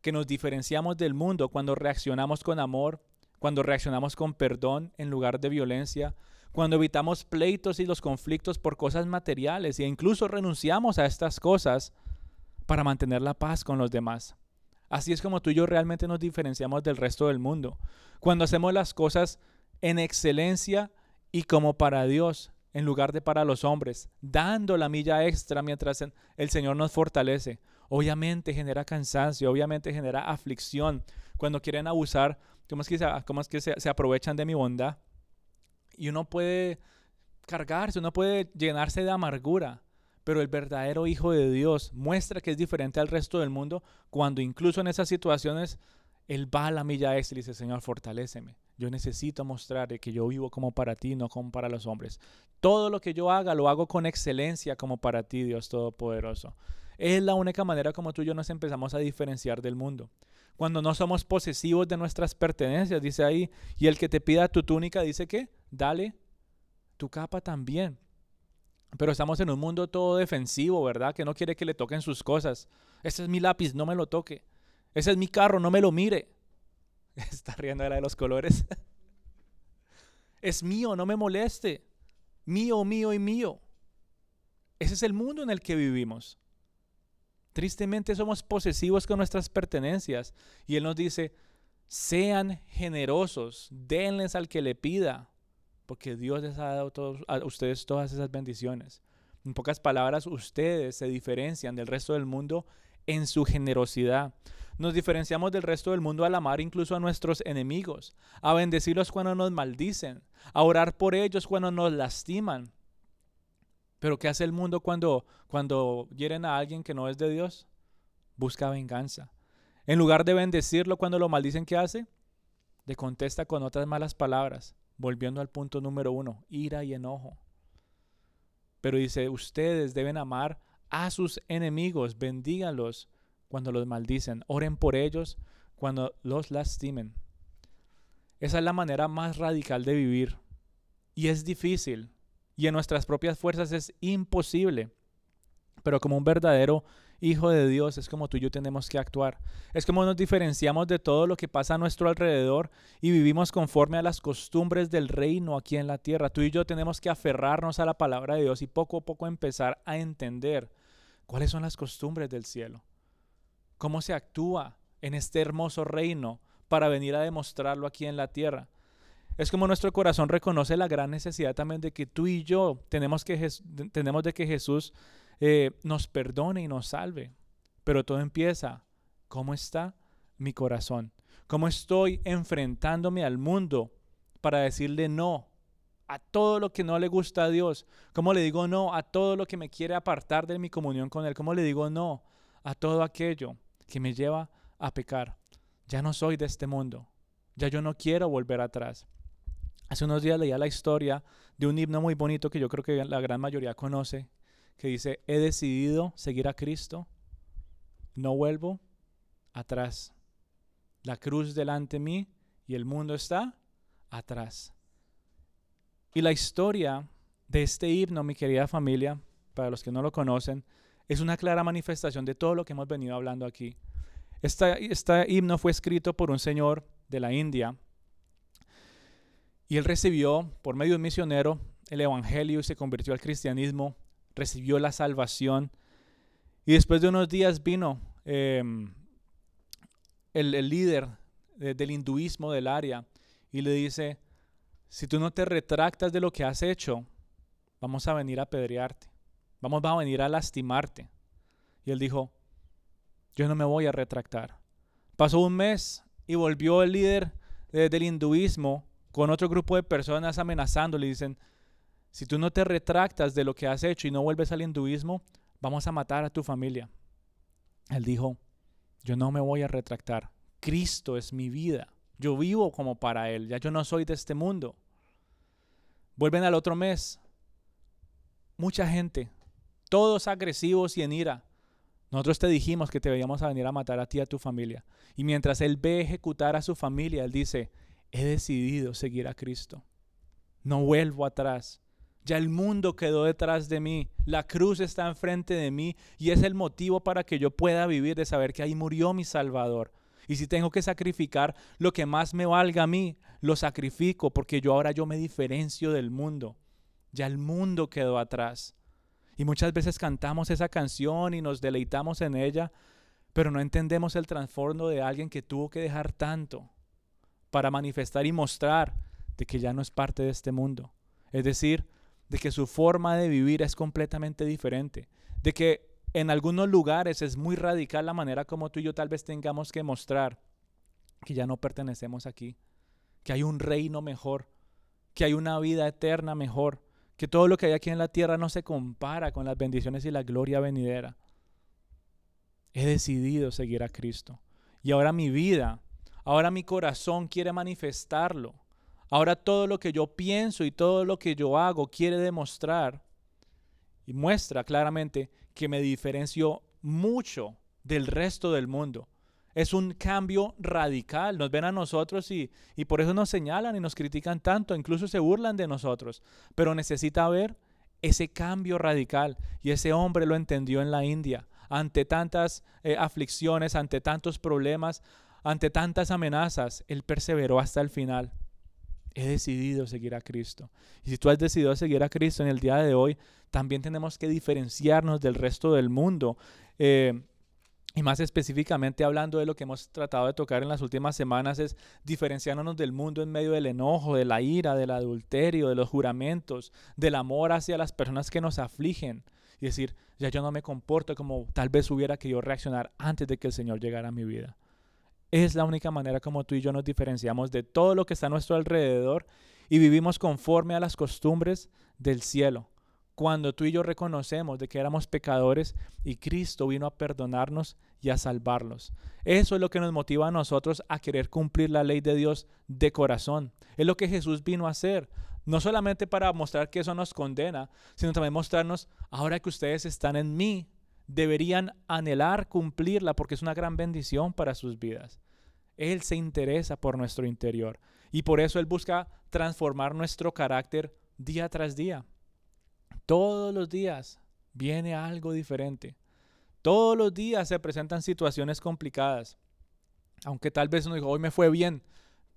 que nos diferenciamos del mundo cuando reaccionamos con amor, cuando reaccionamos con perdón en lugar de violencia, cuando evitamos pleitos y los conflictos por cosas materiales e incluso renunciamos a estas cosas para mantener la paz con los demás. Así es como tú y yo realmente nos diferenciamos del resto del mundo. Cuando hacemos las cosas en excelencia y como para Dios, en lugar de para los hombres, dando la milla extra mientras el Señor nos fortalece obviamente genera cansancio, obviamente genera aflicción. Cuando quieren abusar, ¿cómo es que, se, aprovechan de mi bondad? Y uno puede cargarse, uno puede llenarse de amargura. Pero el verdadero Hijo de Dios muestra que es diferente al resto del mundo cuando incluso en esas situaciones Él va a la milla extra y dice, Señor, fortaléceme. Yo necesito mostrar que yo vivo como para ti, no como para los hombres. Todo lo que yo haga lo hago con excelencia como para ti, Dios Todopoderoso. Es la única manera como tú y yo nos empezamos a diferenciar del mundo. Cuando no somos posesivos de nuestras pertenencias, dice ahí, y el que te pida tu túnica, dice que, dale tu capa también. Pero estamos en un mundo todo defensivo, ¿verdad? Que no quiere que le toquen sus cosas. Ese es mi lápiz, no me lo toque. Ese es mi carro, no me lo mire. Está riendo de la de los colores. es mío, no me moleste. Mío, mío y mío. Ese es el mundo en el que vivimos. Tristemente somos posesivos con nuestras pertenencias. Y Él nos dice, sean generosos, denles al que le pida, porque Dios les ha dado a ustedes todas esas bendiciones. En pocas palabras, ustedes se diferencian del resto del mundo en su generosidad. Nos diferenciamos del resto del mundo al amar incluso a nuestros enemigos, a bendecirlos cuando nos maldicen, a orar por ellos cuando nos lastiman, pero ¿qué hace el mundo cuando, cuando hieren a alguien que no es de Dios? Busca venganza. En lugar de bendecirlo cuando lo maldicen, ¿qué hace? Le contesta con otras malas palabras, volviendo al punto número uno, ira y enojo. Pero dice, ustedes deben amar a sus enemigos, bendíganlos cuando los maldicen, oren por ellos cuando los lastimen. Esa es la manera más radical de vivir. Y es difícil, y en nuestras propias fuerzas es imposible. Pero como un verdadero hijo de Dios es como tú y yo tenemos que actuar. Es como nos diferenciamos de todo lo que pasa a nuestro alrededor y vivimos conforme a las costumbres del reino aquí en la tierra. Tú y yo tenemos que aferrarnos a la palabra de Dios y poco a poco empezar a entender cuáles son las costumbres del cielo. Cómo se actúa en este hermoso reino para venir a demostrarlo aquí en la tierra. Es como nuestro corazón reconoce la gran necesidad también de que tú y yo tenemos, que, tenemos de que Jesús eh, nos perdone y nos salve. Pero todo empieza, ¿cómo está mi corazón? ¿Cómo estoy enfrentándome al mundo para decirle no a todo lo que no le gusta a Dios? ¿Cómo le digo no a todo lo que me quiere apartar de mi comunión con Él? ¿Cómo le digo no a todo aquello que me lleva a pecar? Ya no soy de este mundo. Ya yo no quiero volver atrás. Hace unos días leía la historia de un himno muy bonito que yo creo que la gran mayoría conoce, que dice, he decidido seguir a Cristo, no vuelvo atrás. La cruz delante de mí y el mundo está atrás. Y la historia de este himno, mi querida familia, para los que no lo conocen, es una clara manifestación de todo lo que hemos venido hablando aquí. este himno fue escrito por un señor de la India y él recibió, por medio de un misionero, el Evangelio y se convirtió al cristianismo, recibió la salvación. Y después de unos días vino em, el, líder del hinduismo del área y le dice, si tú no te retractas de lo que has hecho, vamos a venir a apedrearte, vamos a venir a lastimarte. Y él dijo, yo no me voy a retractar. Pasó un mes y volvió el líder del hinduismo con otro grupo de personas amenazándole. Dicen, si tú no te retractas de lo que has hecho y no vuelves al hinduismo, vamos a matar a tu familia. Él dijo, yo no me voy a retractar. Cristo es mi vida. Yo vivo como para Él. Ya yo no soy de este mundo. Vuelven al otro mes. Mucha gente. Todos agresivos y en ira. Nosotros te dijimos que te veíamos a venir a matar a ti y a tu familia. Y mientras Él ve ejecutar a su familia, Él dice, he decidido seguir a Cristo. No vuelvo atrás. Ya el mundo quedó detrás de mí, la cruz está enfrente de mí y es el motivo para que yo pueda vivir de saber que ahí murió mi Salvador. Y si tengo que sacrificar lo que más me valga a mí, lo sacrifico porque yo ahora yo me diferencio del mundo. Ya el mundo quedó atrás. Y muchas veces cantamos esa canción y nos deleitamos en ella, pero no entendemos el trasfondo de alguien que tuvo que dejar tanto para manifestar y mostrar de que ya no es parte de este mundo. Es decir, de que su forma de vivir es completamente diferente, de que en algunos lugares es muy radical la manera como tú y yo tal vez tengamos que mostrar que ya no pertenecemos aquí, que hay un reino mejor, que hay una vida eterna mejor, que todo lo que hay aquí en la tierra no se compara con las bendiciones y la gloria venidera. He decidido seguir a Cristo. Y ahora mi vida, ahora mi corazón quiere manifestarlo. Ahora todo lo que yo pienso y todo lo que yo hago quiere demostrar y muestra claramente que me diferencio mucho del resto del mundo. Es un cambio radical. Nos ven a nosotros y, y, por eso nos señalan y nos critican tanto, incluso se burlan de nosotros. Pero necesita ver ese cambio radical. Y ese hombre lo entendió en la India. Ante tantas eh, aflicciones, ante tantos problemas, ante tantas amenazas, él perseveró hasta el final he decidido seguir a Cristo. Y si tú has decidido seguir a Cristo en el día de hoy, también tenemos que diferenciarnos del resto del mundo. Eh, y más específicamente hablando de lo que hemos tratado de tocar en las últimas semanas es diferenciándonos del mundo en medio del enojo, de la ira, del adulterio, de los juramentos, del amor hacia las personas que nos afligen. Y decir, ya yo no me comporto como tal vez hubiera que yo reaccionar antes de que el Señor llegara a mi vida. Es la única manera como tú y yo nos diferenciamos de todo lo que está a nuestro alrededor y vivimos conforme a las costumbres del cielo. Cuando tú y yo reconocemos de que éramos pecadores y Cristo vino a perdonarnos y a salvarlos. Eso es lo que nos motiva a nosotros a querer cumplir la ley de Dios de corazón. Es lo que Jesús vino a hacer. No solamente para mostrar que eso nos condena, sino también mostrarnos, ahora que ustedes están en mí, deberían anhelar cumplirla porque es una gran bendición para sus vidas. Él se interesa por nuestro interior y por eso Él busca transformar nuestro carácter día tras día. Todos los días viene algo diferente. Todos los días se presentan situaciones complicadas. Aunque tal vez uno dijo, hoy me fue bien,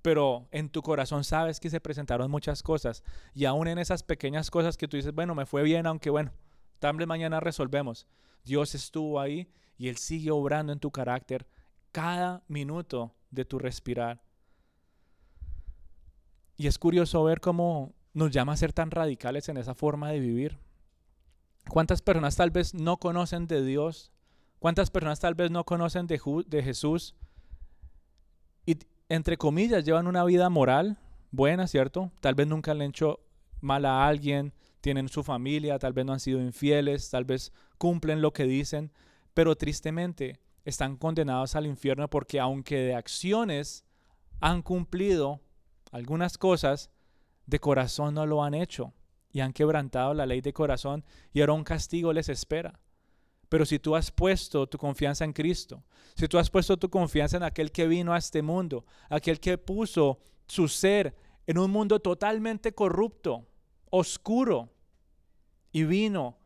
pero en tu corazón sabes que se presentaron muchas cosas. Y aún en esas pequeñas cosas que tú dices, bueno, me fue bien, aunque bueno, tal vez mañana resolvemos. Dios estuvo ahí y Él sigue obrando en tu carácter cada minuto de tu respirar. Y es curioso ver cómo nos llama a ser tan radicales en esa forma de vivir. ¿Cuántas personas tal vez no conocen de Dios? ¿Cuántas personas tal vez no conocen de, de Jesús? Y entre comillas llevan una vida moral buena, ¿cierto? Tal vez nunca le han hecho mal a alguien, tienen su familia, tal vez no han sido infieles, tal vez cumplen lo que dicen, pero tristemente están condenados al infierno porque aunque de acciones han cumplido algunas cosas, de corazón no lo han hecho y han quebrantado la ley de corazón y ahora un castigo les espera. Pero si tú has puesto tu confianza en Cristo, si tú has puesto tu confianza en aquel que vino a este mundo, aquel que puso su ser en un mundo totalmente corrupto, oscuro, y vino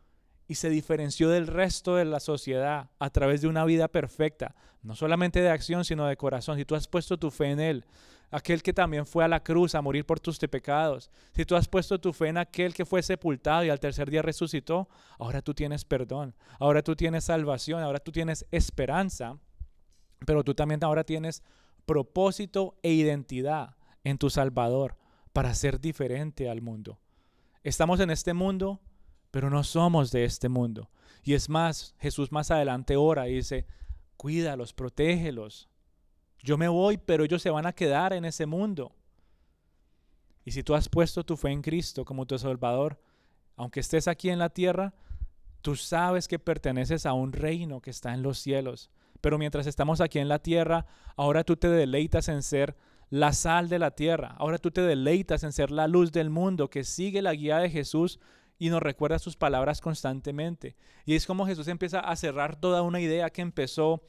y se diferenció del resto de la sociedad a través de una vida perfecta, no solamente de acción, sino de corazón. Si tú has puesto tu fe en Él, aquel que también fue a la cruz a morir por tus pecados, si tú has puesto tu fe en aquel que fue sepultado y al tercer día resucitó, ahora tú tienes perdón, ahora tú tienes salvación, ahora tú tienes esperanza, pero tú también ahora tienes propósito e identidad en tu Salvador para ser diferente al mundo. Estamos en este mundo, pero no somos de este mundo. Y es más, Jesús más adelante ora y dice, cuídalos, protégelos. Yo me voy, pero ellos se van a quedar en ese mundo. Y si tú has puesto tu fe en Cristo como tu Salvador, aunque estés aquí en la tierra, tú sabes que perteneces a un reino que está en los cielos. Pero mientras estamos aquí en la tierra, ahora tú te deleitas en ser la sal de la tierra. Ahora tú te deleitas en ser la luz del mundo que sigue la guía de Jesús y nos recuerda sus palabras constantemente. Y es como Jesús empieza a cerrar toda una idea que empezó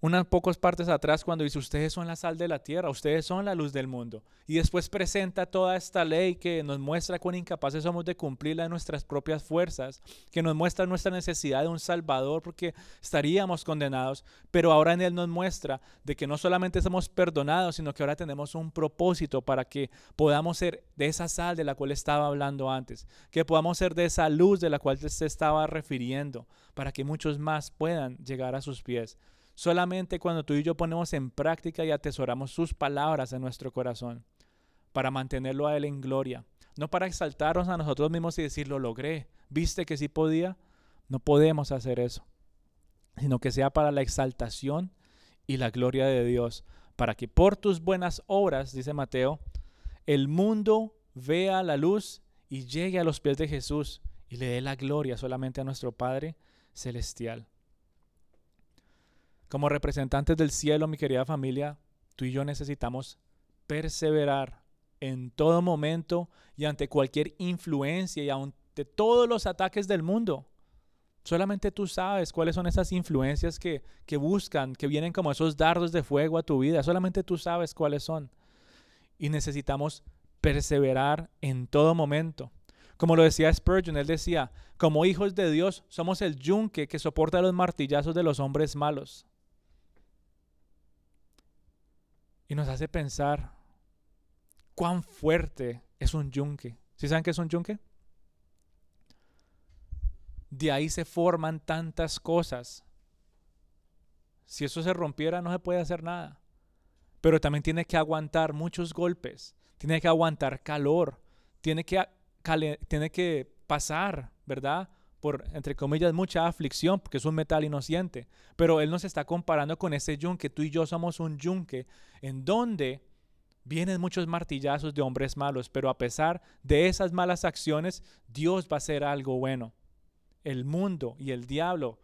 unas pocas partes atrás cuando dice, ustedes son la sal de la tierra, ustedes son la luz del mundo. Y después presenta toda esta ley que nos muestra cuán incapaces somos de cumplirla en nuestras propias fuerzas, que nos muestra nuestra necesidad de un Salvador porque estaríamos condenados, pero ahora en Él nos muestra de que no solamente somos perdonados, sino que ahora tenemos un propósito para que podamos ser de esa sal de la cual estaba hablando antes, que podamos ser de esa luz de la cual se estaba refiriendo, para que muchos más puedan llegar a sus pies. Solamente cuando tú y yo ponemos en práctica y atesoramos sus palabras en nuestro corazón, para mantenerlo a Él en gloria, no para exaltarnos a nosotros mismos y decir, lo logré, viste que sí podía, no podemos hacer eso, sino que sea para la exaltación y la gloria de Dios, para que por tus buenas obras, dice Mateo, el mundo vea la luz y llegue a los pies de Jesús y le dé la gloria solamente a nuestro Padre Celestial. Como representantes del cielo, mi querida familia, tú y yo necesitamos perseverar en todo momento y ante cualquier influencia y ante todos los ataques del mundo. Solamente tú sabes cuáles son esas influencias que, que, buscan, que vienen como esos dardos de fuego a tu vida. Solamente tú sabes cuáles son. Y necesitamos perseverar en todo momento. Como lo decía Spurgeon, él decía, como hijos de Dios somos el yunque que soporta los martillazos de los hombres malos. Y nos hace pensar cuán fuerte es un yunque. ¿Sí saben qué es un yunque? De ahí se forman tantas cosas. Si eso se rompiera no se puede hacer nada. Pero también tiene que aguantar muchos golpes, tiene que aguantar calor, tiene que, tiene que pasar, ¿verdad? Por, entre comillas, mucha aflicción, porque es un metal inocente. Pero Él nos está comparando con ese yunque. Tú y yo somos un yunque en donde vienen muchos martillazos de hombres malos, pero a pesar de esas malas acciones, Dios va a hacer algo bueno. El mundo y el diablo,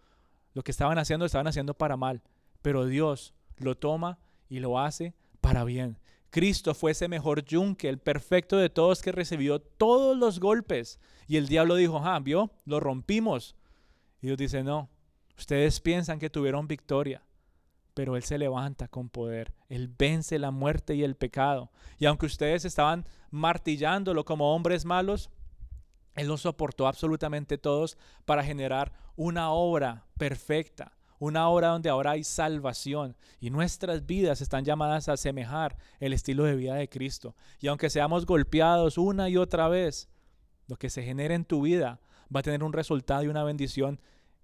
lo que estaban haciendo, estaban haciendo para mal, pero Dios lo toma y lo hace para bien. Cristo fue ese mejor yunque, el perfecto de todos que recibió todos los golpes. Y el diablo dijo, ah, vio, lo rompimos. Y Dios dice, no, ustedes piensan que tuvieron victoria, pero Él se levanta con poder. Él vence la muerte y el pecado. Y aunque ustedes estaban martillándolo como hombres malos, Él lo soportó absolutamente todos para generar una obra perfecta una hora donde ahora hay salvación y nuestras vidas están llamadas a asemejar el estilo de vida de Cristo. Y aunque seamos golpeados una y otra vez, lo que se genere en tu vida va a tener un resultado y una bendición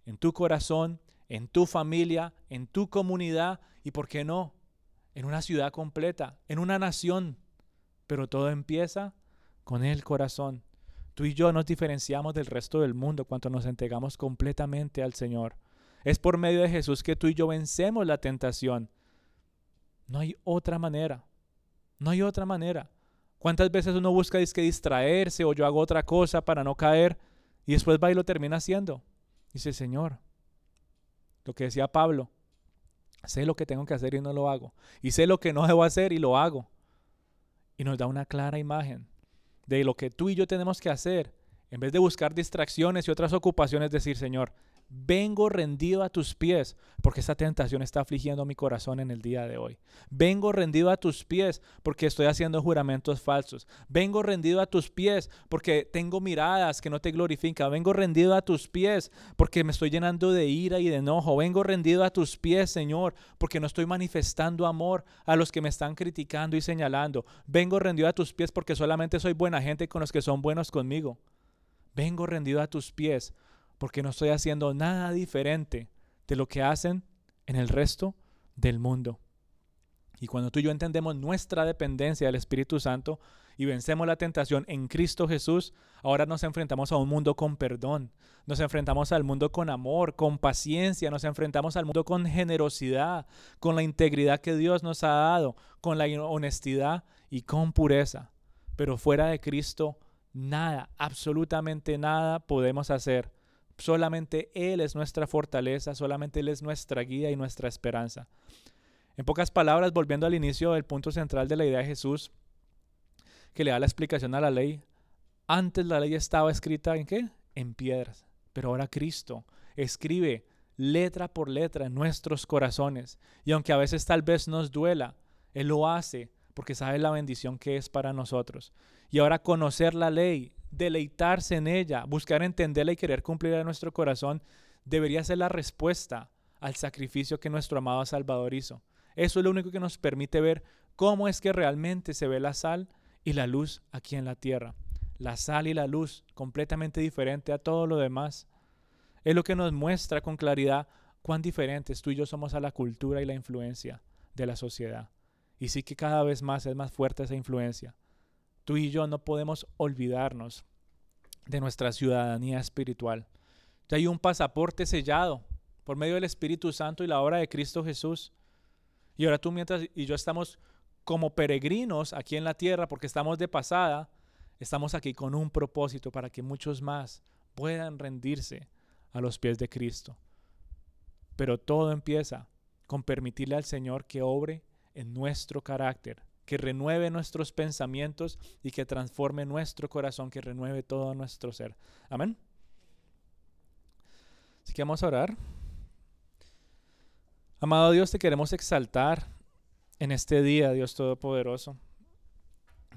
en tu corazón, en tu familia, en tu comunidad y, ¿por qué no?, en una ciudad completa, en una nación. Pero todo empieza con el corazón. Tú y yo nos diferenciamos del resto del mundo cuando nos entregamos completamente al Señor. Es por medio de Jesús que tú y yo vencemos la tentación. No hay otra manera. No hay otra manera. ¿Cuántas veces uno busca distraerse o yo hago otra cosa para no caer y después va y lo termina haciendo? Dice, Señor, lo que decía Pablo, sé lo que tengo que hacer y no lo hago. Y sé lo que no debo hacer y lo hago. Y nos da una clara imagen de lo que tú y yo tenemos que hacer. En vez de buscar distracciones y otras ocupaciones, decir, Señor, Vengo rendido a tus pies porque esta tentación está afligiendo mi corazón en el día de hoy. Vengo rendido a tus pies porque estoy haciendo juramentos falsos. Vengo rendido a tus pies porque tengo miradas que no te glorifican. Vengo rendido a tus pies porque me estoy llenando de ira y de enojo. Vengo rendido a tus pies, Señor, porque no estoy manifestando amor a los que me están criticando y señalando. Vengo rendido a tus pies porque solamente soy buena gente con los que son buenos conmigo. Vengo rendido a tus pies porque no estoy haciendo nada diferente de lo que hacen en el resto del mundo. Y cuando tú y yo entendemos nuestra dependencia del Espíritu Santo y vencemos la tentación en Cristo Jesús, ahora nos enfrentamos a un mundo con perdón, nos enfrentamos al mundo con amor, con paciencia, nos enfrentamos al mundo con generosidad, con la integridad que Dios nos ha dado, con la honestidad y con pureza. Pero fuera de Cristo, nada, absolutamente nada podemos hacer. Solamente Él es nuestra fortaleza, solamente Él es nuestra guía y nuestra esperanza. En pocas palabras, volviendo al inicio del punto central de la idea de Jesús, que le da la explicación a la ley, antes la ley estaba escrita en qué? En piedras, pero ahora Cristo escribe letra por letra en nuestros corazones. Y aunque a veces tal vez nos duela, Él lo hace porque sabe la bendición que es para nosotros. Y ahora conocer la ley, deleitarse en ella, buscar entenderla y querer cumplirla en nuestro corazón, debería ser la respuesta al sacrificio que nuestro amado Salvador hizo. Eso es lo único que nos permite ver cómo es que realmente se ve la sal y la luz aquí en la tierra. La sal y la luz, completamente diferente a todo lo demás. Es lo que nos muestra con claridad cuán diferentes tú y yo somos a la cultura y la influencia de la sociedad. Y sí que cada vez más es más fuerte esa influencia. Tú y yo no podemos olvidarnos de nuestra ciudadanía espiritual. Ya hay un pasaporte sellado por medio del Espíritu Santo y la obra de Cristo Jesús. Y ahora tú mientras y yo estamos como peregrinos aquí en la tierra porque estamos de pasada, estamos aquí con un propósito para que muchos más puedan rendirse a los pies de Cristo. Pero todo empieza con permitirle al Señor que obre en nuestro carácter, que renueve nuestros pensamientos y que transforme nuestro corazón, que renueve todo nuestro ser. Amén. Así que vamos a orar. Amado Dios, te queremos exaltar en este día, Dios Todopoderoso.